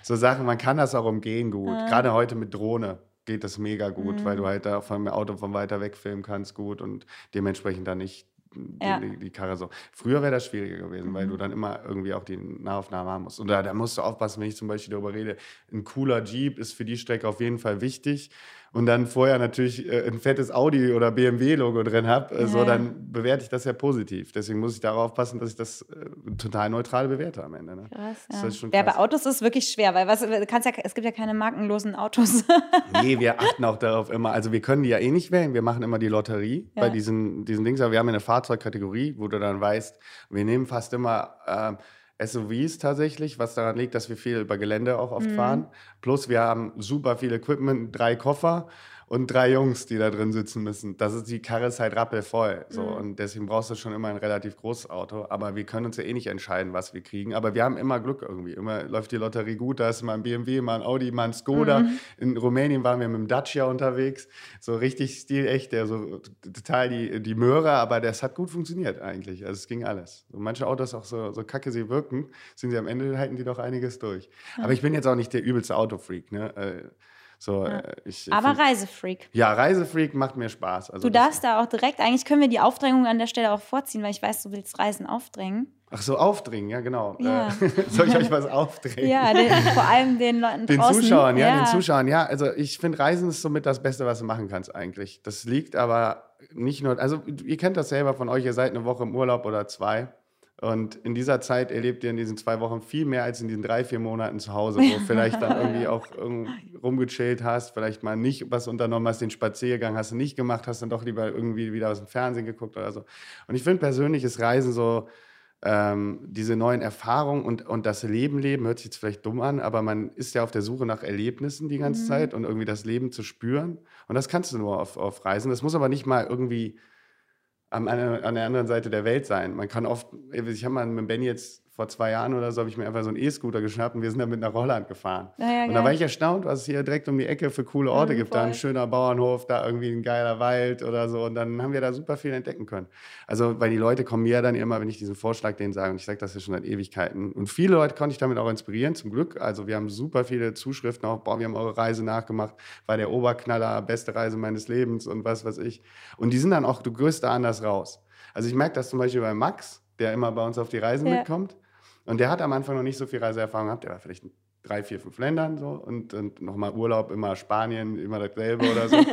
so Sachen, man kann das auch umgehen gut. Gerade heute mit Drohne geht das mega gut, weil Mhm. du halt da vom Auto von weiter weg filmen kannst gut und dementsprechend dann nicht die, Ja. Mhm. die, die Karre so. Früher wäre das schwieriger gewesen, weil du dann immer irgendwie auch die Nahaufnahme haben musst. Und da, da musst du aufpassen, wenn ich zum Beispiel darüber rede, ein cooler Jeep ist für die Strecke auf jeden Fall wichtig. Und dann vorher natürlich äh, ein fettes Audi oder BMW-Logo drin habe, äh, so, Ja. dann bewerte ich das ja positiv. Deswegen muss ich darauf passen, dass ich das äh, total neutral bewerte am Ende. Ne? Krass, ja. schon ja, bei. Autos ist es wirklich schwer, weil was, kannst ja, es gibt ja keine markenlosen Autos. (laughs) Nee, wir achten auch darauf immer. Also wir können die ja eh nicht wählen. Wir machen immer die Lotterie Ja. bei diesen, diesen Dings. Aber wir haben ja eine Fahrzeugkategorie, wo du dann weißt, wir nehmen fast immer ähm, SUVs tatsächlich, was daran liegt, dass wir viel über Gelände auch Mhm. oft fahren. Plus wir haben super viel Equipment, drei Koffer und drei Jungs, die da drin sitzen müssen. Das ist die Karre ist halt rappelvoll. So. Mhm. Und deswegen brauchst du schon immer ein relativ großes Auto. Aber wir können uns ja eh nicht entscheiden, was wir kriegen. Aber wir haben immer Glück irgendwie. Immer läuft die Lotterie gut. Da ist mal ein BMW, mal ein Audi, mal ein Skoda. Mhm. In Rumänien waren wir mit dem Dacia unterwegs. So richtig stilecht, der so total die, die Möhre, aber das hat gut funktioniert eigentlich. Also es ging alles. So manche Autos auch so, so kacke sie wirken, sind sie am Ende halten die doch einiges durch. Aber ich bin jetzt auch nicht der übelste Autofreak. Ne? So, äh, ich, Aber find- Reisefreak. ja, Reisefreak macht mir Spaß. Also Du darfst da auch direkt, eigentlich können wir die Aufdrängung an der Stelle auch vorziehen, weil ich weiß, du willst Reisen aufdrängen. Ach so, aufdringen, ja genau. Ja. Äh, (laughs) soll ich euch was aufdrängen? Ja, den, vor allem den Leuten Den draußen. Zuschauern, ja, den Zuschauern, ja. Also ich finde, Reisen ist somit das Beste, was du machen kannst eigentlich. Das liegt aber nicht nur, also ihr kennt das selber von euch, ihr seid eine Woche im Urlaub oder zwei. Und in dieser Zeit erlebt ihr in diesen zwei Wochen viel mehr als in diesen drei, vier Monaten zu Hause, wo du (laughs) vielleicht dann irgendwie auch rumgechillt hast, vielleicht mal nicht was unternommen hast, den Spaziergang hast du nicht gemacht, hast dann doch lieber irgendwie wieder aus dem Fernsehen geguckt oder so. Und ich finde persönlich ist Reisen so, ähm, diese neuen Erfahrungen und, und das Leben leben, hört sich jetzt vielleicht dumm an, aber man ist ja auf der Suche nach Erlebnissen die ganze Zeit und irgendwie das Leben zu spüren. Und das kannst du nur auf, auf Reisen. Das muss aber nicht mal irgendwie am, an, der- an der anderen Seite der Welt sein. Man kann oft, ich habe mal mit Benny jetzt vor zwei Jahren oder so, habe ich mir einfach so einen E-Scooter geschnappt und wir sind dann mit nach Holland gefahren. Ja, und da war ich erstaunt, was es hier direkt um die Ecke für coole Orte Mhm, gibt. Da ein voll. schöner Bauernhof, da irgendwie ein geiler Wald oder so. Und dann haben wir da super viel entdecken können. Also, weil die Leute kommen mir ja dann immer, wenn ich diesen Vorschlag denen sage, und ich sage das ja schon seit Ewigkeiten. Und viele Leute konnte ich damit auch inspirieren, zum Glück. Also, wir haben super viele Zuschriften auch, boah, wir haben eure Reise nachgemacht, war der Oberknaller, beste Reise meines Lebens und was weiß ich. Und die sind dann auch, du gehst da anders raus. Also, ich merke das zum Beispiel bei Max, der immer bei uns auf die Reisen Ja. mitkommt. Und der hat am Anfang noch nicht so viel Reiseerfahrung gehabt. Der war vielleicht in drei, vier, fünf Ländern so und, und nochmal Urlaub, immer Spanien, immer dasselbe oder so. (laughs)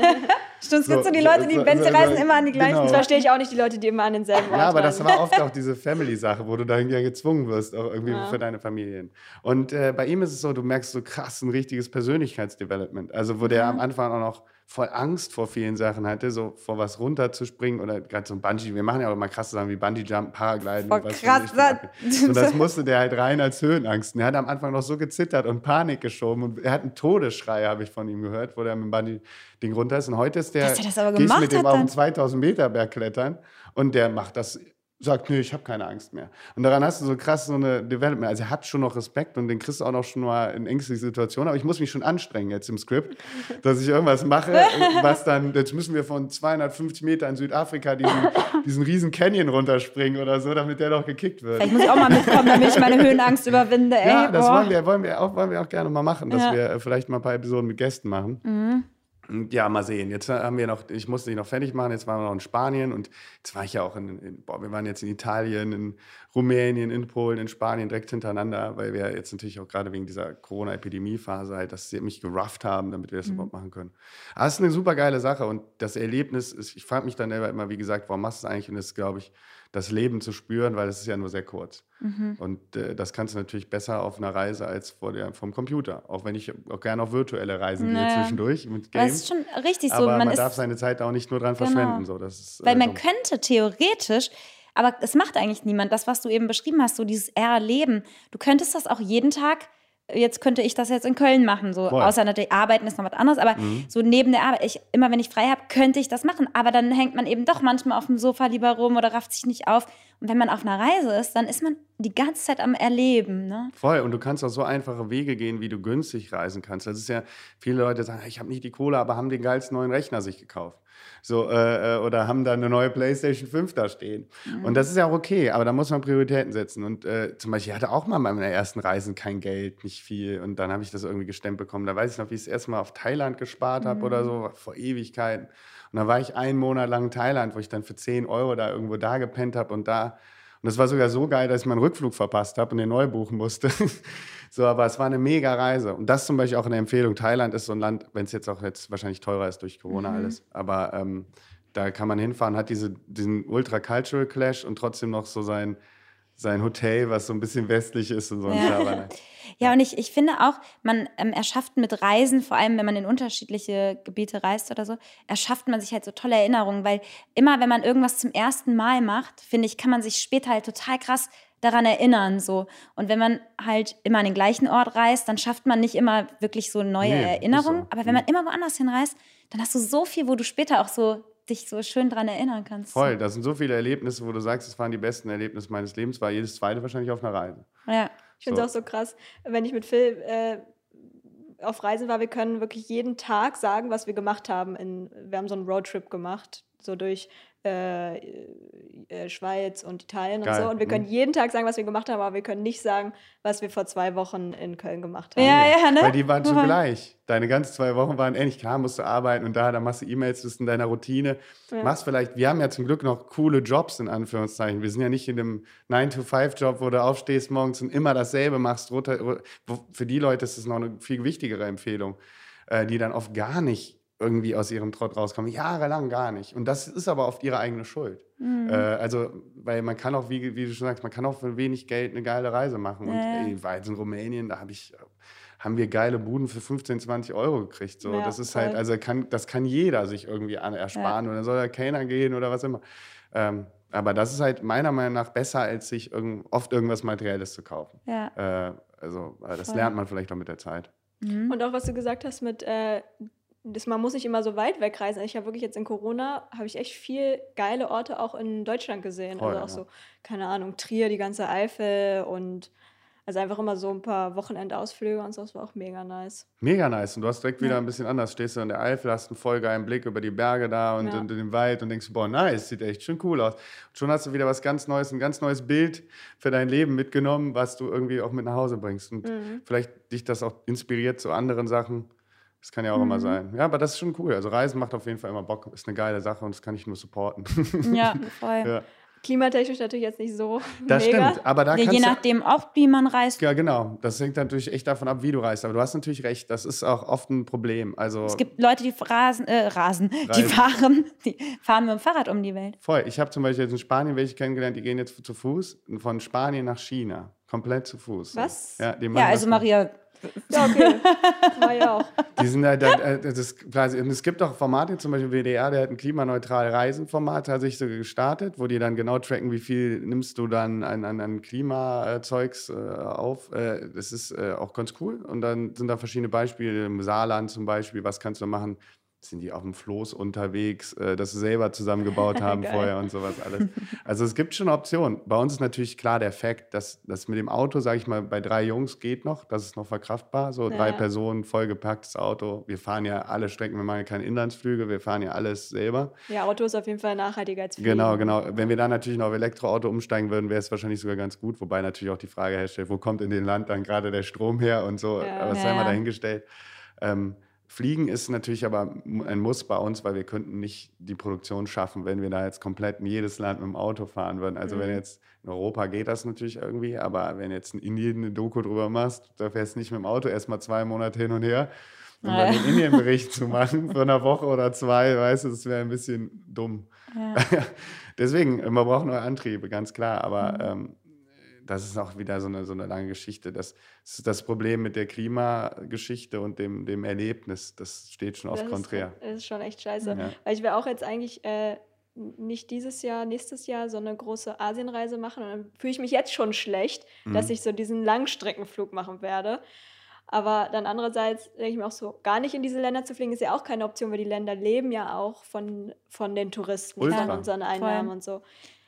Stimmt, es gibt So, so die Leute, die, so- wenn sie so- reisen, immer an die gleichen. genau. Das verstehe ich auch nicht, die Leute, die immer an denselben Ort Ja, aber das reisen. war oft (laughs) auch diese Family-Sache, wo du dann ja gezwungen wirst, auch irgendwie Ja. für deine Familien. Und äh, bei ihm ist es so, du merkst so krass ein richtiges Persönlichkeitsdevelopment. Also, wo der am Anfang auch noch voll Angst vor vielen Sachen hatte, so vor was runterzuspringen oder gerade so ein Bungee. Wir machen ja auch immer krasse Sachen wie Bungee-Jump, Paragliden. Voll und was krass, weiß ich. da- Und das (laughs) musste der halt rein als Höhenangst. Und er hat am Anfang noch so gezittert und Panik geschoben. Und er hat einen Todesschrei, habe ich von ihm gehört, wo der mit dem Bungee-Ding runter ist. Und heute ist der, Dass er das aber gemacht mit dem hat auf einen 2000 Meter Berg klettern und der macht das, sagt, nee, ich habe keine Angst mehr. Und daran hast du so krass so eine Development. Also er hat schon noch Respekt und den kriegst du auch noch schon mal in ängstliche Situationen. Aber ich muss mich schon anstrengen jetzt im Skript, (laughs) dass ich irgendwas mache, was dann, jetzt müssen wir von 250 Meter in Südafrika diesen, (laughs) diesen riesen Canyon runterspringen oder so, damit der doch gekickt wird. Vielleicht muss ich auch mal mitkommen, damit ich meine Höhenangst überwinde. Ey, Ja, das wollen wir, wollen, wir auch, wollen wir auch gerne mal machen, dass Ja. wir äh, vielleicht mal ein paar Episoden mit Gästen machen. Mhm. Ja, mal sehen. Jetzt haben wir noch, ich musste die noch fertig machen, jetzt waren wir noch in Spanien und jetzt war ich ja auch in, in boah, wir waren jetzt in Italien, in Rumänien, in Polen, in Spanien direkt hintereinander, weil wir jetzt natürlich auch gerade wegen dieser Corona-Epidemie-Phase halt, dass sie mich gerufft haben, damit wir das Mhm. überhaupt machen können. Aber es ist eine super geile Sache und das Erlebnis ist, ich frage mich dann selber immer, wie gesagt, warum machst du es eigentlich? Und das ist, glaube ich, das Leben zu spüren, weil es ist ja nur sehr kurz. Mhm. Und äh, das kannst du natürlich besser auf einer Reise als vor der, vom Computer. Auch wenn ich auch gerne auf virtuelle Reisen gehe Naja. zwischendurch mit Games. ist schon richtig so. aber man man, ist, darf seine Zeit auch nicht nur dran Genau. verschwenden. So. Das ist, Weil äh, man so. könnte theoretisch, aber es macht eigentlich niemand, das, was du eben beschrieben hast, so dieses Erleben. Du könntest das auch jeden Tag, jetzt könnte ich das jetzt in Köln machen, so Voll. außer natürlich arbeiten ist noch was anderes, aber Mhm. so neben der Arbeit, ich, immer wenn ich frei habe, könnte ich das machen, aber dann hängt man eben doch manchmal auf dem Sofa lieber rum oder rafft sich nicht auf. Und wenn man auf einer Reise ist, dann ist man die ganze Zeit am Erleben. Ne? Voll. Und du kannst auch so einfache Wege gehen, wie du günstig reisen kannst. Das ist ja, viele Leute sagen, ich habe nicht die Kohle, aber haben den geilsten neuen Rechner sich gekauft. So, äh, äh, oder haben da eine neue PlayStation 5 da stehen. Und das ist ja auch okay, aber da muss man Prioritäten setzen. Und äh, zum Beispiel, ich hatte auch mal bei meiner ersten Reisen kein Geld, nicht viel. Und dann habe ich das irgendwie gestemmt bekommen. Da weiß ich noch, wie ich das erste Mal auf Thailand gespart habe oder so, vor Ewigkeiten. Und dann war ich einen Monat lang in Thailand, wo ich dann für 10 Euro da irgendwo da gepennt habe und da Und das war sogar so geil, dass ich meinen Rückflug verpasst habe und den neu buchen musste. (laughs) so, aber es war eine mega Reise. Und das zum Beispiel auch eine Empfehlung. Thailand ist so ein Land, wenn es jetzt auch jetzt wahrscheinlich teurer ist durch Corona Mhm. alles. Aber ähm, da kann man hinfahren, hat diese, diesen Ultra-Cultural Clash und trotzdem noch so sein, sein Hotel, was so ein bisschen westlich ist und so. ein Ja. Schabernack. (laughs) Ja, und ich, ich finde auch, man ähm, erschafft mit Reisen, vor allem wenn man in unterschiedliche Gebiete reist oder so, erschafft man sich halt so tolle Erinnerungen, weil immer, wenn man irgendwas zum ersten Mal macht, finde ich, kann man sich später halt total krass daran erinnern. So. Und wenn man halt immer an den gleichen Ort reist, dann schafft man nicht immer wirklich so neue Nee, Erinnerungen. so. Aber wenn man immer woanders hinreist, dann hast du so viel, wo du später auch so dich so schön dran erinnern kannst. Voll, das sind so viele Erlebnisse, wo du sagst, es waren die besten Erlebnisse meines Lebens, war jedes zweite wahrscheinlich auf einer Reise. Ja. Ich finde So. es auch so krass, wenn ich mit Phil äh, auf Reisen war, wir können wirklich jeden Tag sagen, was wir gemacht haben. In, wir haben so einen Roadtrip gemacht, so durch äh, äh, Schweiz und Italien Geil, und so. Und wir können mhm. jeden Tag sagen, was wir gemacht haben, aber wir können nicht sagen, was wir vor zwei Wochen in Köln gemacht haben. Ja, ja, ne? Weil die waren zugleich. Deine ganzen zwei Wochen waren ähnlich. Klar, musst du arbeiten und da, da machst du E-Mails, bist in deiner Routine. Ja. Machst vielleicht, wir haben ja zum Glück noch coole Jobs, in Anführungszeichen. Wir sind ja nicht in dem 9-to-5-Job, wo du aufstehst morgens und immer dasselbe machst. Für die Leute ist das noch eine viel wichtigere Empfehlung, äh, die dann oft gar nicht irgendwie aus ihrem Trott rauskommen. Jahrelang gar nicht. Und das ist aber oft ihre eigene Schuld. Mhm. Äh, also, weil man kann auch, wie, wie du schon sagst, man kann auch für wenig Geld eine geile Reise machen. Und Ja, ja. ey, ich war jetzt in Rumänien, da habe ich, haben wir geile Buden für 15, 20 Euro gekriegt. So. Ja, das ist voll. halt, also kann, das kann jeder sich irgendwie an, ersparen oder soll der Kellner gehen oder was immer. Ähm, aber das ist halt meiner Meinung nach besser, als sich irgend, oft irgendwas Materielles zu kaufen. Ja. Äh, also, äh, das Voll. lernt man vielleicht auch mit der Zeit. Mhm. Und auch was du gesagt hast mit, äh, das, man muss nicht immer so weit wegreisen. Ich habe wirklich jetzt in Corona, habe ich echt viel geile Orte auch in Deutschland gesehen. Voll, also auch ja. so, keine Ahnung, Trier, die ganze Eifel und also einfach immer so ein paar Wochenendausflüge und so, das war auch mega nice. Mega nice. Und du hast direkt wieder Ja. ein bisschen anders. Stehst du an der Eifel, hast einen voll geilen Blick über die Berge da und Ja. in, in den Wald und denkst, boah, nice, sieht echt schon cool aus. Und schon hast du wieder was ganz Neues, ein ganz neues Bild für dein Leben mitgenommen, was du irgendwie auch mit nach Hause bringst. Und Mhm. vielleicht dich das auch inspiriert zu anderen Sachen. Das kann ja auch immer sein. Ja, aber das ist schon cool. Also Reisen macht auf jeden Fall immer Bock. Ist eine geile Sache und das kann ich nur supporten. (laughs) Ja, voll. ja. Klimatechnisch natürlich jetzt nicht so Das mega. stimmt. Aber da kannst je nachdem, ob wie man reist. ja, genau. Das hängt natürlich echt davon ab, wie du reist. Aber du hast natürlich recht. Das ist auch oft ein Problem. Also Es gibt Leute, die rasen, äh, rasen, die Reisen. fahren, die fahren mit dem Fahrrad um die Welt. Voll. Ich habe zum Beispiel jetzt in Spanien welche kennengelernt, die gehen jetzt zu Fuß von Spanien nach China. Komplett zu Fuß. Was? Ja, die Ja, also Maria, Ja, okay. War ja auch. Die sind da, da, äh, das quasi, es gibt auch Formate, zum Beispiel WDR, der hat ein klimaneutral Reisenformat tatsächlich so gestartet, wo die dann genau tracken, wie viel nimmst du dann an, an, an Klimazeugs äh, auf. Äh, das ist äh, auch ganz cool. Und dann sind da verschiedene Beispiele, im Saarland zum Beispiel, was kannst du machen? Sind die auf dem Floß unterwegs, äh, das sie selber zusammengebaut (laughs) haben vorher und sowas alles. Also es gibt schon Optionen. Bei uns ist natürlich klar der Fakt, dass das mit dem Auto, sage ich mal, bei drei Jungs geht noch, das ist noch verkraftbar. So drei Ja. Personen, vollgepacktes Auto. Wir fahren ja alle Strecken, wir machen ja keine Inlandsflüge, wir fahren ja alles selber. Ja, Auto ist auf jeden Fall nachhaltiger als Fliegen. Genau, genau. Wenn wir dann natürlich noch auf Elektroauto umsteigen würden, wäre es wahrscheinlich sogar ganz gut. Wobei natürlich auch die Frage herstellt, wo kommt in dem Land dann gerade der Strom her und so. Ja. Aber das Ja, sei mal dahingestellt. Ähm, Fliegen ist natürlich aber ein Muss bei uns, weil wir könnten nicht die Produktion schaffen, wenn wir da jetzt komplett in jedes Land mit dem Auto fahren würden. Also wenn Mhm. jetzt in Europa geht das natürlich irgendwie, aber wenn jetzt in Indien eine Doku drüber machst, da fährst du nicht mit dem Auto erstmal zwei Monate hin und her, um Ja. dann den Indien-Bericht zu (laughs) machen für eine Woche oder zwei, weißt du, das wäre ein bisschen dumm. ja. (laughs) Deswegen, man braucht neue Antriebe, ganz klar. Aber Mhm. ähm, das ist auch wieder so eine, so eine lange Geschichte. Das, das ist das Problem mit der Klimageschichte und dem, dem Erlebnis. Das steht schon oft das konträr. Ist, das ist schon echt scheiße. Ja. Weil ich will auch jetzt eigentlich äh, nicht dieses Jahr, nächstes Jahr so eine große Asienreise machen. Und dann fühle ich mich jetzt schon schlecht, dass Mhm. ich so diesen Langstreckenflug machen werde. Aber dann andererseits denke ich mir auch so, gar nicht in diese Länder zu fliegen, ist ja auch keine Option, weil die Länder leben ja auch von, von den Touristen, Ultra. von unseren Einnahmen Voll. und so.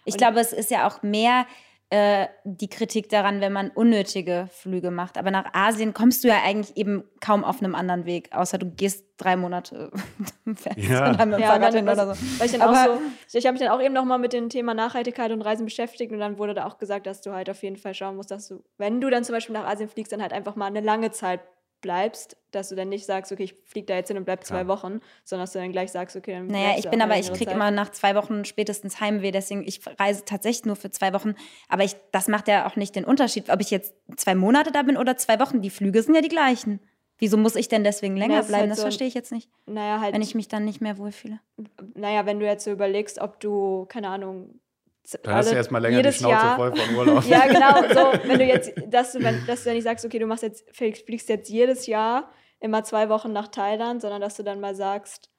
Ich Und- glaube, es ist ja auch mehr äh, die Kritik daran, wenn man unnötige Flüge macht. Aber nach Asien kommst du ja eigentlich eben kaum auf einem anderen Weg, außer du gehst drei Monate (laughs) fest Ja. und dann mit dem Ja, Fahrrad hin oder so. weil ich dann auch Aber- so, ich habe mich dann auch eben noch mal mit dem Thema Nachhaltigkeit und Reisen beschäftigt und dann wurde da auch gesagt, dass du halt auf jeden Fall schauen musst, dass du, wenn du dann zum Beispiel nach Asien fliegst, dann halt einfach mal eine lange Zeit bleibst, dass du dann nicht sagst, okay, ich fliege da jetzt hin und bleib zwei Ja. Wochen, sondern dass du dann gleich sagst, okay, dann Naja, ich bin aber, ich kriege immer nach zwei Wochen spätestens Heimweh, deswegen ich reise tatsächlich nur für zwei Wochen. Aber ich, das macht ja auch nicht den Unterschied, ob ich jetzt zwei Monate da bin oder zwei Wochen. Die Flüge sind ja die gleichen. Wieso muss ich denn deswegen länger ist bleiben? halt das so- verstehe ich jetzt nicht. Naja, halt, Wenn ich mich dann nicht mehr wohlfühle. naja, wenn du jetzt so überlegst, ob du, keine Ahnung, Da hast du erstmal länger die Schnauze Jahr, voll von Urlaub. (laughs) Ja, genau. So, (laughs) wenn du jetzt, dass du, wenn, dass du dann nicht sagst, okay, du machst jetzt, fliegst jetzt jedes Jahr immer zwei Wochen nach Thailand, sondern dass du dann mal sagst,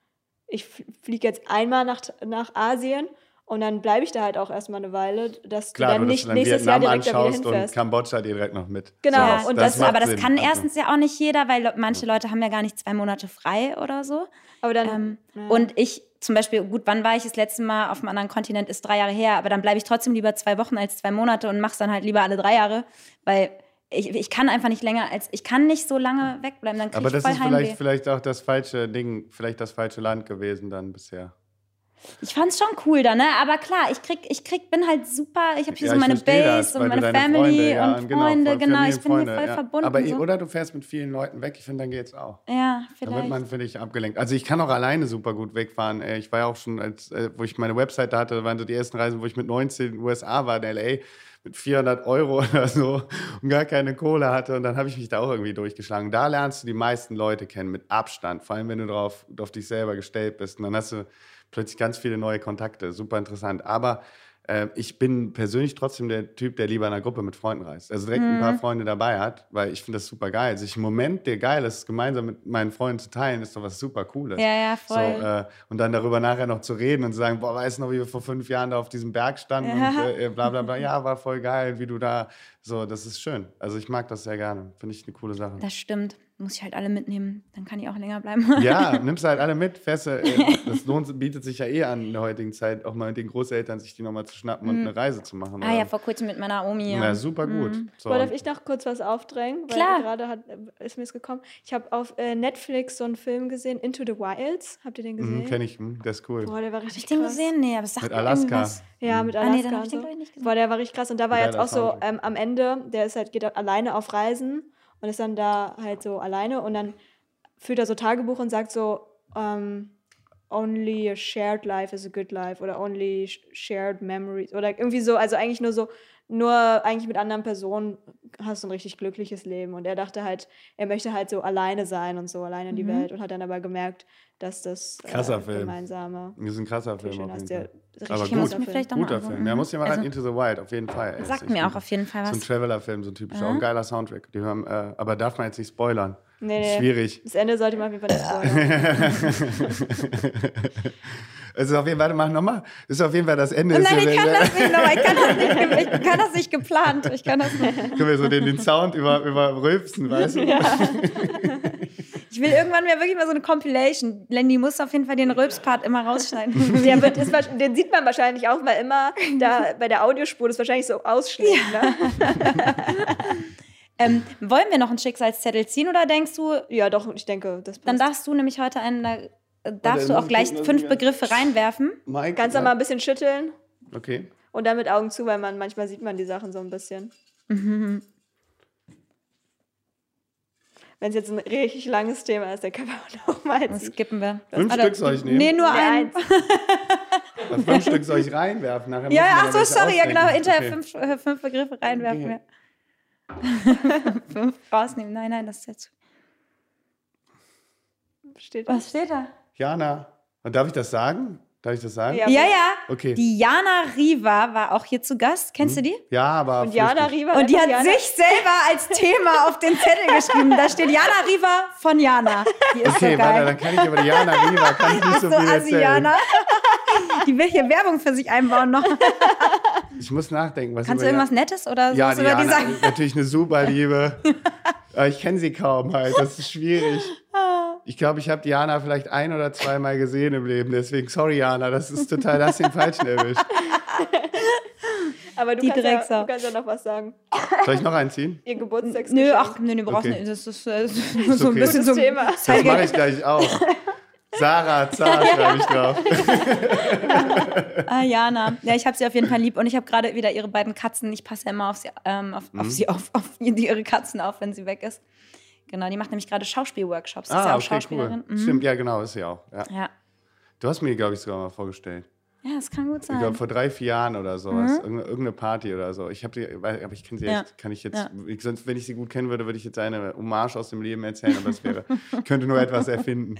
ich fliege jetzt einmal nach, nach Asien und dann bleibe ich da halt auch erstmal eine Weile, dass Klar, du dann nicht du dann nächstes Jahr Vietnam direkt da wieder anschaust und hinfährst. Kambodscha direkt noch mit. Genau, Ja, und das das- aber das Sinn. kann Also- erstens ja auch nicht jeder, weil manche Leute haben ja gar nicht zwei Monate frei oder so. Aber dann, Ähm, ja. Und ich zum Beispiel, gut, wann war ich das letzte Mal auf einem anderen Kontinent, ist drei Jahre her, aber dann bleibe ich trotzdem lieber zwei Wochen als zwei Monate und mache es dann halt lieber alle drei Jahre, weil ich, ich kann einfach nicht länger als, ich kann nicht so lange wegbleiben, dann kriege Aber ich das voll ist Heimweh. vielleicht, vielleicht auch das falsche Ding, vielleicht das falsche Land gewesen dann bisher. Ich fand's schon cool da, ne? Aber klar, ich krieg, ich krieg, bin halt super, ich habe hier Ja, so meine Base das, und meine Family Freunde, ja, und genau, Freunde, genau, Familie ich bin hier Freunde, voll ja. verbunden. Aber, so. oder du fährst mit vielen Leuten weg, ich finde, dann geht's auch. ja, Da vielleicht. wird man, finde ich, abgelenkt. Also ich kann auch alleine super gut wegfahren. Ich war ja auch schon, als, äh, wo ich meine Webseite hatte, waren so die ersten Reisen, wo ich mit 19 in den USA war, in L.A., mit 400 Euro (laughs) oder so und gar keine Kohle hatte. Und dann habe ich mich da auch irgendwie durchgeschlagen. Da lernst du die meisten Leute kennen, mit Abstand. Vor allem, wenn du drauf, auf dich selber gestellt bist. Und dann hast du plötzlich ganz viele neue Kontakte. Super interessant. Aber äh, ich bin persönlich trotzdem der Typ, der lieber in einer Gruppe mit Freunden reist. Also direkt ein Mhm. paar Freunde dabei hat, weil ich finde das super geil. Sich im Moment, der geil ist, gemeinsam mit meinen Freunden zu teilen, ist doch was super Cooles. Ja, ja, So, voll. äh, und dann darüber nachher noch zu reden und zu sagen, boah, weißt du noch, wie wir vor fünf Jahren da auf diesem Berg standen Ja. und äh, bla bla bla, (laughs) ja, war voll geil, wie du da, so, das ist schön. Also ich mag das sehr gerne, finde ich eine coole Sache. Das stimmt. Muss ich halt alle mitnehmen. Dann kann ich auch länger bleiben. (laughs) Ja, nimmst du halt alle mit, fährst du, äh, das lohnt, bietet sich ja eh an in der heutigen Zeit, auch mal mit den Großeltern sich die nochmal zu schnappen und eine Reise zu machen. ah ja, vor kurzem mit meiner Omi. ja, Ja. super gut. So, Boah, darf ich noch kurz was aufdrängen? Weil Klar. gerade hat, ist mir es gekommen. Ich habe auf äh, Netflix so einen Film gesehen, Into the Wilds. Habt ihr den gesehen? mhm, kenn ich, mhm, der ist cool. Boah, der war Hab richtig ich den krass. gesehen? Nee, aber es sagt Mit Alaska. irgendwas. Ja, mit Ah, Alaska nee, dann hab ich den, so. ich, nicht gesehen. Boah, der war richtig krass. Und da war Geiler jetzt auch so ähm, am Ende, der ist halt, geht alleine auf Reisen und ist dann da halt so alleine und dann führt er so Tagebuch und sagt so, ähm, only a shared life is a good life oder only sh- shared memories oder irgendwie so, also eigentlich nur so, nur eigentlich mit anderen Personen hast du ein richtig glückliches Leben. Und er dachte halt, er möchte halt so alleine sein und so, alleine in die Welt und hat dann aber gemerkt, dass das Krasser äh, Film. gemeinsame Das ist ein krasser Film auf ist. jeden Fall. richtig Aber Ich gut. muss guter mir Film. vielleicht auch Guter mal Film. angucken. Ja, muss ja mal Also, rein, Into the Wild, auf jeden Fall. Ist Sagt mir auch auf jeden Fall So ein was. Traveler-Film, so ein typischer. Auch ein geiler Soundtrack. Die haben, äh, aber darf man jetzt nicht spoilern. Nee, nee. Schwierig. Das Ende sollte man auf jeden Fall nicht (laughs) spoilern. (laughs) Es ist auf jeden Fall, warte, mach nochmal. Es ist auf jeden Fall das Ende. Nein, ist ich ja- kann das nicht nochmal. Ich kann das nicht, ge- ich kann das nicht geplant. Ich kann das nicht. Können wir so den, den Sound über, über rülpsen, weißt du? (laughs) Ich will irgendwann mir wirklich mal so eine Compilation. Lenny muss auf jeden Fall den Rülps-Part immer rausschneiden. (laughs) Der wird, ist, den sieht man wahrscheinlich auch mal immer da bei der Audiospur, das ist wahrscheinlich so ausschlägt. Ne? (laughs) ähm, wollen wir noch einen Schicksalszettel ziehen oder denkst du, Ja, doch, ich denke, das dann passt. darfst du nämlich heute einen, da äh, darfst du auch ich gleich fünf Begriffe reinwerfen. Mike, Kannst du ja. mal ein bisschen schütteln Okay. und dann mit Augen zu, weil man manchmal sieht man die Sachen so ein bisschen. Wenn es jetzt ein richtig langes Thema ist, dann können wir auch mal Das skippen wir. Fünf Oder- Stück soll ich nehmen? Nee, nur eins. (laughs) Was, fünf Stück soll ich reinwerfen? Nachher Ja, ach so, sorry, ja genau, hinterher Okay. fünf, äh, fünf Begriffe reinwerfen. Okay. Ja. (laughs) fünf rausnehmen. Nein, nein, das ist jetzt. Steht Was steht da? Jana. Und darf ich das sagen? Darf ich das sagen? Ja. Ja, ja. Okay. Die Jana Riva war auch hier zu Gast. Kennst du die? Ja, aber. Und Jana flüchtig. Riva. Und die hat Jana- sich selber als Thema auf den Zettel geschrieben. Da steht Jana Riva von Jana. Die ist Okay, so warte, geil. dann kann ich über die Jana Riva kann ich nicht so so viel erzählen. Asiana. Die will hier Werbung für sich einbauen noch. Ich muss nachdenken. Was Kannst du irgendwas Nettes oder so Ja, die über die Jana sagen? natürlich eine super Liebe. Aber (laughs) ich kenne sie kaum halt. Das ist schwierig. Ich glaube, ich habe Diana vielleicht ein oder zweimal gesehen im Leben. Deswegen, sorry, Jana, das ist total, das den Falschen erwischt. Aber du Die kannst, ja, du kannst ja noch was sagen. Soll ich noch einziehen? Ihr Geburtstagsgeschenk. Nö, ach, nö, nö, brauchst Okay. nicht. Das ist, äh, so ein okay. bisschen so. Gutes Thema. Das mache ich gleich auch. Sarah, Zar (laughs) schreibe ich drauf. (laughs) Ah, Jana. Ja, ich habe sie auf jeden Fall lieb und ich habe gerade wieder ihre beiden Katzen. Ich passe ja immer auf sie, ähm, auf, Mhm. auf sie auf, auf ihre Katzen auf, wenn sie weg ist. Genau, die macht nämlich gerade Schauspielworkshops. Die ist Ah, ja auch okay, Schauspielerin. cool. Mhm. Stimmt, ja, genau, ist sie auch. Ja. Ja. Du hast mir, glaube ich, sogar mal vorgestellt. ja, das kann gut Ich sein. glaube, vor drei, vier Jahren oder sowas. Irgende- Irgendeine Party oder so. Ich habe die, aber ich kenne sie Ja. echt, kann ich jetzt, Ja. ich, sonst, wenn ich sie gut kennen würde, würde ich jetzt eine Hommage aus dem Leben erzählen, aber es wäre, ich (laughs) könnte nur etwas erfinden.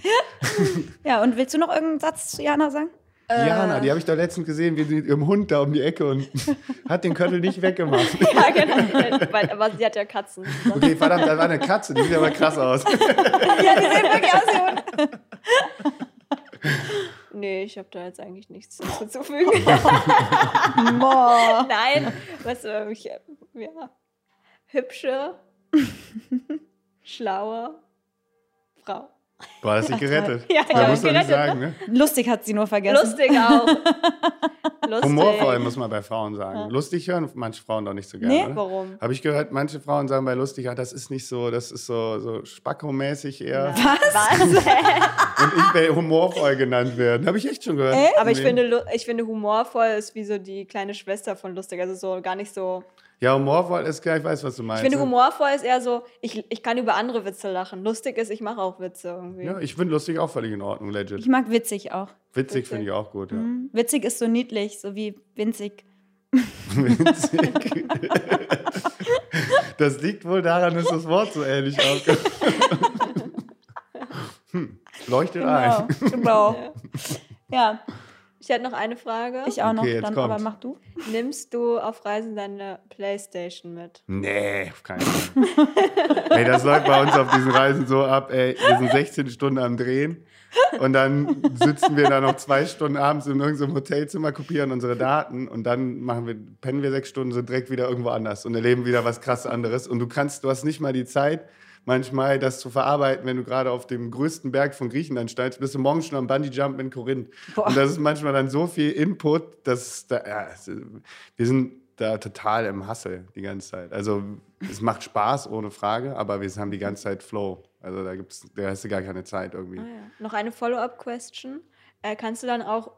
Ja, und willst du noch irgendeinen Satz zu Jana sagen? Jana, die habe ich doch letztens gesehen, wie sie mit ihrem Hund da um die Ecke und (laughs) hat den Köttel nicht weggemacht. (laughs) Ja, genau. Weil, aber sie hat ja Katzen. Okay, verdammt, da war eine Katze, die sieht aber krass aus. (laughs) Ja, die sehen wirklich aus wie Hunde. Nee, ich habe da jetzt eigentlich nichts hinzuzufügen. Boah. Nein, was äh, ich, äh, ja, hübsche, schlaue Frau. Das ist sie gerettet. Ja, da ja, muss man nicht sagen, ne? Lustig hat sie nur vergessen. Lustig auch. (laughs) Lustig. Humorvoll muss man bei Frauen sagen. Lustig hören manche Frauen doch nicht so gerne, Nee, oder? Warum? Habe ich gehört, manche Frauen sagen bei lustig, ah, das ist nicht so, das ist so, so Spacko-mäßig eher. Was? (laughs) Und ich will humorvoll genannt werden. Habe ich echt schon gehört. Aber ich finde, ich finde, humorvoll ist wie so die kleine Schwester von lustig. Also so gar nicht so. Ja, humorvoll ist klar, ich weiß, was du meinst. Ich finde, ne? humorvoll ist eher so, ich, ich kann über andere Witze lachen. Lustig ist, ich mache auch Witze irgendwie. Ja, ich finde lustig auch völlig in Ordnung, Ich legit. mag witzig auch. Witzig finde ich auch gut, ja. Mhm. Witzig ist so niedlich, so wie winzig. Witzig. Das liegt wohl daran, dass das Wort so ähnlich aussieht. (laughs) hm, leuchtet ein. genau. (laughs) Ja, Ich hätte noch eine Frage. ich auch noch. Okay, jetzt Dann, kommt's. aber mach du. Nimmst du auf Reisen deine Playstation mit? Nee, auf keinen Fall. ey, das läuft bei uns auf diesen Reisen so ab, ey, wir sind 16 Stunden am Drehen und dann sitzen wir da noch zwei Stunden abends in irgendeinem Hotelzimmer, kopieren unsere Daten und dann machen wir, pennen wir sechs Stunden, sind direkt wieder irgendwo anders und erleben wieder was krass anderes und du kannst, du hast nicht mal die Zeit, manchmal das zu verarbeiten, wenn du gerade auf dem größten Berg von Griechenland steigst, bist du morgen schon am Bungee-Jump in Korinth. Boah. Und das ist manchmal dann so viel Input, dass da, ja, wir sind da total im Hassel die ganze Zeit. Also es macht Spaß, ohne Frage, aber wir haben die ganze Zeit Flow. Also da gibt's, da hast du gar keine Zeit irgendwie. Ah, ja. Noch eine Follow-up-Question. Äh, kannst du dann auch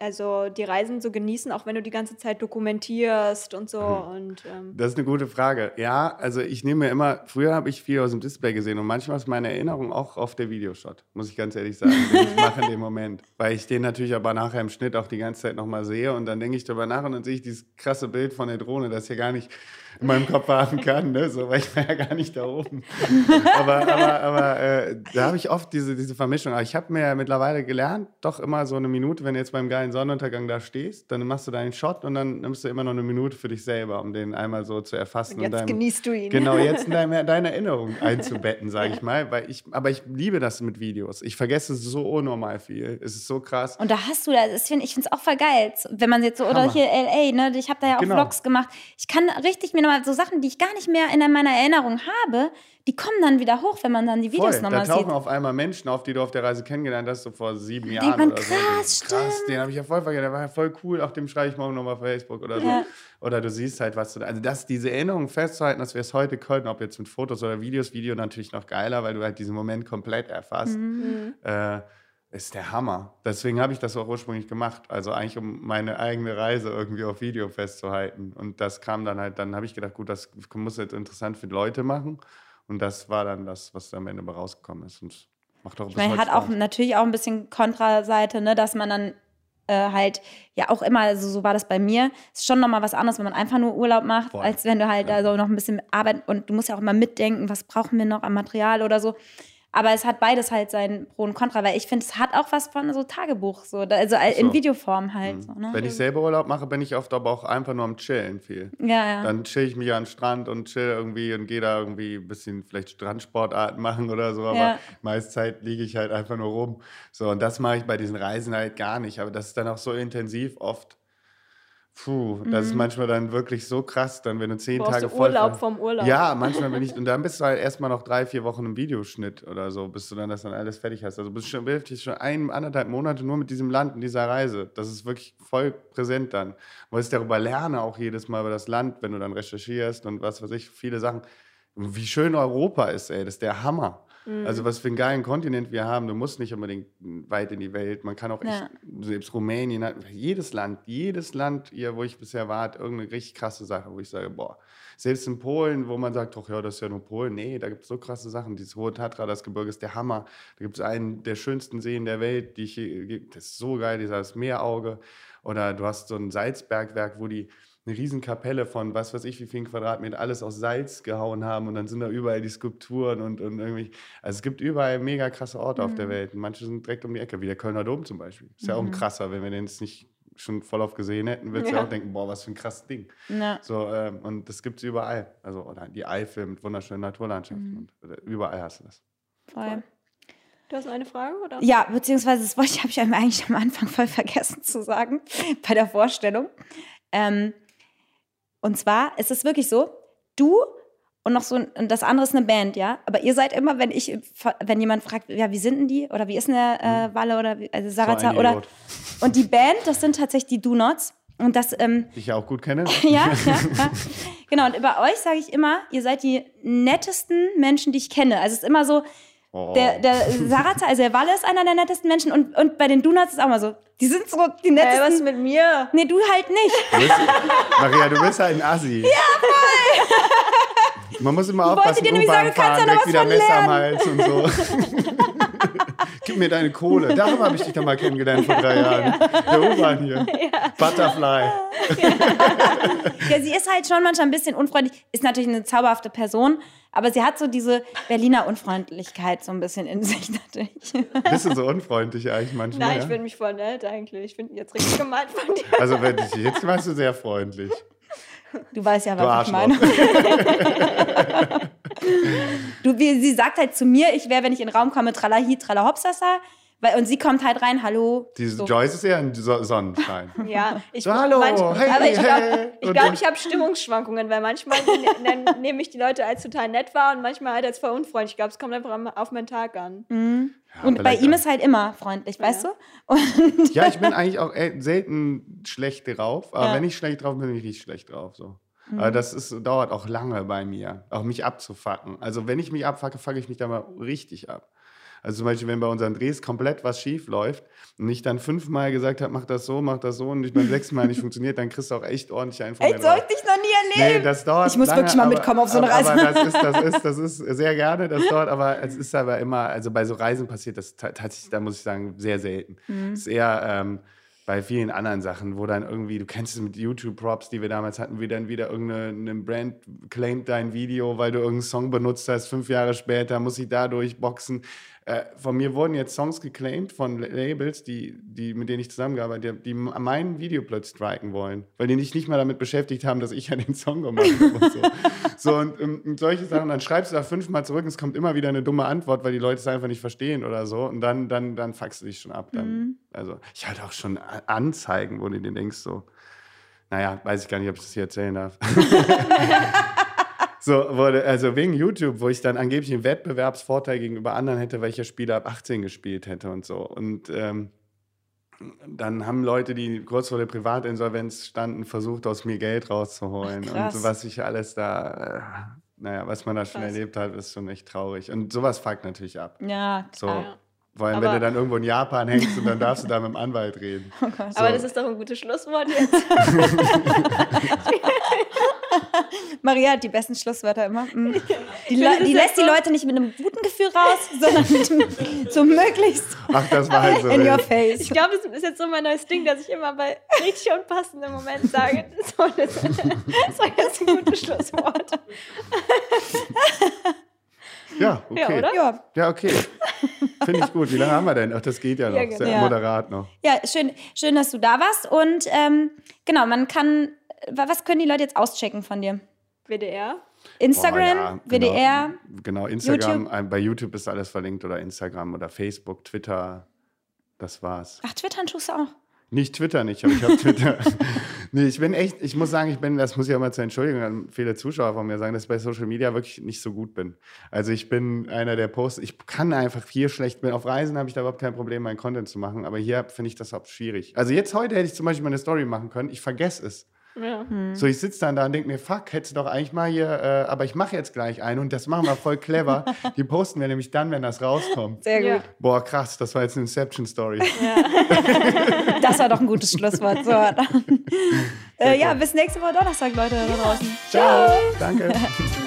also die Reisen so genießen, auch wenn du die ganze Zeit dokumentierst und so? Und, ähm, Das ist eine gute Frage. Ja, also ich nehme mir immer, früher habe ich viel aus dem Display gesehen und manchmal ist meine Erinnerung auch auf der Videoshot, muss ich ganz ehrlich sagen, den ich mache in dem Moment. Weil ich den natürlich aber nachher im Schnitt auch die ganze Zeit nochmal sehe und dann denke ich darüber nach und dann sehe ich dieses krasse Bild von der Drohne, das ja gar nicht in meinem Kopf haben kann, ne? so, weil ich war ja gar nicht da oben. aber aber, aber äh, da habe ich oft diese, diese Vermischung. Aber ich habe mir ja mittlerweile gelernt, doch immer so eine Minute, wenn du jetzt beim geilen Sonnenuntergang da stehst, dann machst du deinen Shot und dann nimmst du immer noch eine Minute für dich selber, um den einmal so zu erfassen. und jetzt deinem- genießt du ihn. Genau, (laughs) jetzt in deine, deine Erinnerung einzubetten, sage ich mal. Weil ich, aber ich liebe das mit Videos. Ich vergesse so unnormal viel. Es ist so krass. Und da hast du das, ich finde es auch voll geil, wenn man jetzt so, oder Hammer. hier LA, ne, ich habe da ja auch Genau. Vlogs gemacht. Ich kann richtig mir nochmal so Sachen, die ich gar nicht mehr in meiner Erinnerung habe, die kommen dann wieder hoch, wenn man dann die Videos Voll. Da nochmal tauchen sieht. auf einmal Menschen auf, die du auf der Reise kennengelernt hast, so vor sieben Denkt Jahren man, oder so. krass, krass, den habe ich ja voll vergessen. Der war ja voll cool. Auch dem schreibe ich morgen nochmal auf Facebook oder so. Ja. Oder du siehst halt, was du. Also, das, diese Erinnerung festzuhalten, dass wir es heute können, ob jetzt mit Fotos oder Videos, Video natürlich noch geiler, weil du halt diesen Moment komplett erfasst. Mhm. Äh, ist der Hammer. Deswegen habe ich das auch ursprünglich gemacht. Also eigentlich, um meine eigene Reise irgendwie auf Video festzuhalten. Und das kam dann halt, dann habe ich gedacht, gut, das muss jetzt interessant für Leute machen. Und das war dann das, was am Ende rausgekommen ist. Und macht auch Ich meine, hat auch natürlich auch ein bisschen Kontraseite, ne, dass man dann äh, halt ja auch immer, also so war das bei mir, ist schon nochmal was anderes, wenn man einfach nur Urlaub macht, Voll. als wenn du halt da so noch ein bisschen arbeiten und du musst ja auch immer mitdenken, was brauchen wir noch an Material oder so. Aber es hat beides halt sein Pro und Contra, weil ich finde, es hat auch was von so Tagebuch, so, also in So. Videoform halt. So, ne? Wenn ich selber Urlaub mache, bin ich oft aber auch einfach nur am Chillen viel. Ja, ja. Dann chill ich mich an den Strand und chill irgendwie und gehe da irgendwie ein bisschen vielleicht Strandsportarten machen oder so. Aber Ja. meist Zeit liege ich halt einfach nur rum. So, und das mache ich bei diesen Reisen halt gar nicht. Aber das ist dann auch so intensiv oft. Puh, das ist manchmal dann wirklich so krass, dann wenn du zehn Mhm. Brauchst Tage du voll Urlaub vom Urlaub. Ja, manchmal bin (laughs) ich und dann bist du halt erstmal noch drei, vier Wochen im Videoschnitt oder so, bis du dann das dann alles fertig hast. Also bist schon wirklich schon ein, anderthalb Monate nur mit diesem Land und dieser Reise. Das ist wirklich voll präsent dann. Weil ich darüber lerne auch jedes Mal über das Land, wenn du dann recherchierst und was weiß ich, viele Sachen. Wie schön Europa ist, ey, das ist der Hammer. Mhm. Also was für einen geilen Kontinent wir haben. Du musst nicht unbedingt weit in die Welt. Man kann auch echt, Ja. selbst Rumänien, jedes Land, jedes Land, hier, wo ich bisher war, hat irgendeine richtig krasse Sache, wo ich sage, boah, selbst in Polen, wo man sagt, doch ja, das ist ja nur Polen. Nee, da gibt es so krasse Sachen. Dieses Hohe Tatra, das Gebirge ist der Hammer. Da gibt es einen der schönsten Seen der Welt, die ich das ist so geil, dieses Meerauge. Oder du hast so ein Salzbergwerk, wo die eine riesen Kapelle von was weiß ich wie vielen Quadratmeter alles aus Salz gehauen haben und dann sind da überall die Skulpturen und, und irgendwie. Also es gibt überall mega krasse Orte auf der Welt und manche sind direkt um die Ecke, wie der Kölner Dom zum Beispiel. Ist ja auch ein krasser, wenn wir den jetzt nicht schon voll auf gesehen hätten, würdest du Ja. auch denken, boah, was für ein krasses Ding. Ja. So, ähm, und das gibt es überall. Also, oder die Eifel mit wunderschönen Naturlandschaften. Und, oder überall hast du das. Voll. Du hast noch eine Frage, oder? Ja, beziehungsweise das wollte ich, habe ich eigentlich am Anfang voll vergessen zu sagen (laughs) bei der Vorstellung. Ähm, und zwar ist es wirklich so, du und noch so und das andere ist eine Band, ja. Aber ihr seid immer, wenn ich, wenn jemand fragt, ja, wie sind denn die oder wie ist denn der äh, Walle oder wie, also Sarata Hm. ein oder und die Band, das sind tatsächlich die Do Nots und das ähm, Die ich ja auch gut kenne. (laughs) ja, ja, (laughs) ja. Genau, und über euch sage ich immer, ihr seid die nettesten Menschen, die ich kenne. Also es ist immer so, Oh. der, der Sarata, also der Walle ist einer der nettesten Menschen und, und bei den Donuts ist auch mal so, die sind so die Hey, nettesten. was ist mit mir? nee, du halt nicht. Du bist, Maria, du bist halt ein Assi. Ja, voll! Man muss immer wollte aufpassen, dir nämlich U-Bahn sagen, du kannst da noch was von Messer am Hals und so. Gib mir deine Kohle. Darüber habe ich dich doch mal kennengelernt vor drei Jahren. Der U-Bahn hier. (laughs) Butterfly. Ja, sie ist halt schon manchmal ein bisschen unfreundlich, ist natürlich eine zauberhafte Person, aber sie hat so diese Berliner Unfreundlichkeit so ein bisschen in sich natürlich. Bist du so unfreundlich eigentlich manchmal? Nein, ja? ich finde mich voll nett eigentlich. Ich finde jetzt richtig gemeint von dir. Also wenn ich, jetzt warst du sehr freundlich. Du weißt ja, was ich meine. (laughs) Du, wie, sie sagt halt zu mir, ich wäre, wenn ich in den Raum komme, tralahi, tralahopsasa, weil, und sie kommt halt rein, hallo. Diese so. Joyce ist ja ein so Sonnenschein. Ja, ich So, hallo, hey, aber ich hey. glaube, ich, Und glaub, ich habe Stimmungsschwankungen, weil manchmal ne- ne- nehme ich die Leute als total nett wahr und manchmal halt als voll unfreundlich. Ich glaube, es kommt einfach auf meinen Tag an. Ja, Und bei ihm ist halt immer freundlich, weißt du? Und Ja, ich bin eigentlich auch äh, selten schlecht drauf, aber Ja. wenn ich schlecht drauf bin, bin ich richtig schlecht drauf. So. Aber das ist, dauert auch lange bei mir, auch mich abzufacken. Also wenn ich mich abfacke, facke ich mich da mal richtig ab. Also zum Beispiel, wenn bei unseren Drehs komplett was schief läuft und ich dann fünfmal gesagt habe, mach das so, mach das so und ich beim sechsten Mal nicht (laughs) funktioniert, dann kriegst du auch echt ordentlich einen von mir echt, so hab drauf. ich dich noch nie Nee, erlebt. das dauert Ich muss lange, wirklich mal aber- mitkommen auf so eine Reise. Aber das ist, das ist, das ist sehr gerne, das dauert, aber es ist aber immer, also bei so Reisen passiert das ta- tatsächlich, da muss ich sagen, sehr selten. Mhm. Es ist eher ähm, bei vielen anderen Sachen, wo dann irgendwie, du kennst es mit YouTube-Props, die wir damals hatten, wie dann wieder irgendeine eine Brand claimt dein Video, weil du irgendeinen Song benutzt hast, fünf Jahre später, muss ich da durchboxen. Äh, von mir wurden jetzt Songs geclaimed von Labels, die, die, mit denen ich zusammengearbeitet habe, die mein Video plötzlich striken wollen, weil die sich nicht mal damit beschäftigt haben, dass ich ja den Song gemacht habe und so. (laughs) so und, ähm, und solche Sachen, dann schreibst du da fünfmal zurück und es kommt immer wieder eine dumme Antwort, weil die Leute es einfach nicht verstehen oder so und dann, dann, dann fuckst du dich schon ab. Dann. Also ich hatte auch schon Anzeigen, wo du dir denkst so, naja, weiß ich gar nicht, ob ich das hier erzählen darf. (laughs) So wurde, also wegen YouTube, wo ich dann angeblich einen Wettbewerbsvorteil gegenüber anderen hätte, weil ich ja Spiele ab 18 gespielt hätte und so. Und ähm, dann haben Leute, die kurz vor der Privatinsolvenz standen, versucht, aus mir Geld rauszuholen. Ach, und so, was ich alles da, äh, naja, was man da schon Krass. erlebt hat, ist schon echt traurig. Und sowas fuckt natürlich ab. Ja, So. klar. Ja. Vor allem, wenn Aber- du dann irgendwo in Japan hängst und dann darfst du da mit dem Anwalt reden. Oh Aber das ist doch ein gutes Schlusswort jetzt. (laughs) (laughs) Maria hat die besten Schlusswörter immer. Mm. Die, finde, Le- die lässt die so- Leute nicht mit einem guten Gefühl raus, sondern mit einem, (laughs) so möglichst Ach, das war halt so. in your face. Ich glaube, das ist jetzt so mein neues Ding, dass ich immer bei richtig unpassenden Moment sage, so, das, das war jetzt ein gutes Schlusswort. Ja, okay. Ja, oder? Ja, Ja, okay. Finde ich gut. Wie lange haben wir denn? Ach, das geht ja noch. Ja, genau. moderat noch. ja schön, schön, dass du da warst. Und ähm, genau, man kann, wa- was können die Leute jetzt auschecken von dir? WDR. Instagram, Boah, ja, WDR. Genau, genau Instagram. ein- Bei YouTube ist alles verlinkt oder Instagram oder Facebook, Twitter. Das war's. Ach, Twittern tust du auch. Nicht Twitter nicht, aber ich habe Twitter. Nee, ich bin echt, ich muss sagen, ich bin, das muss ich auch mal zur Entschuldigung an viele Zuschauer von mir sagen, dass ich bei Social Media wirklich nicht so gut bin. Also ich bin einer, der Posts, ich kann einfach hier schlecht, bin auf Reisen habe ich da überhaupt kein Problem, meinen Content zu machen, aber hier finde ich das auch schwierig. Also jetzt heute hätte ich zum Beispiel meine Story machen können, ich vergesse es. Ja. Hm. So, ich sitze dann da und denke mir, fuck, hättest du doch eigentlich mal hier, äh, aber ich mache jetzt gleich einen und das machen wir voll clever. (laughs) Die posten wir nämlich dann, wenn das rauskommt. Sehr gut. Ja. Boah, krass, das war jetzt eine Inception-Story. Ja. (laughs) das war doch ein gutes Schlusswort. So. (laughs) äh, ja, bis nächste Woche Donnerstag, Leute ja. draußen. Ciao. Ciao. Danke. (laughs)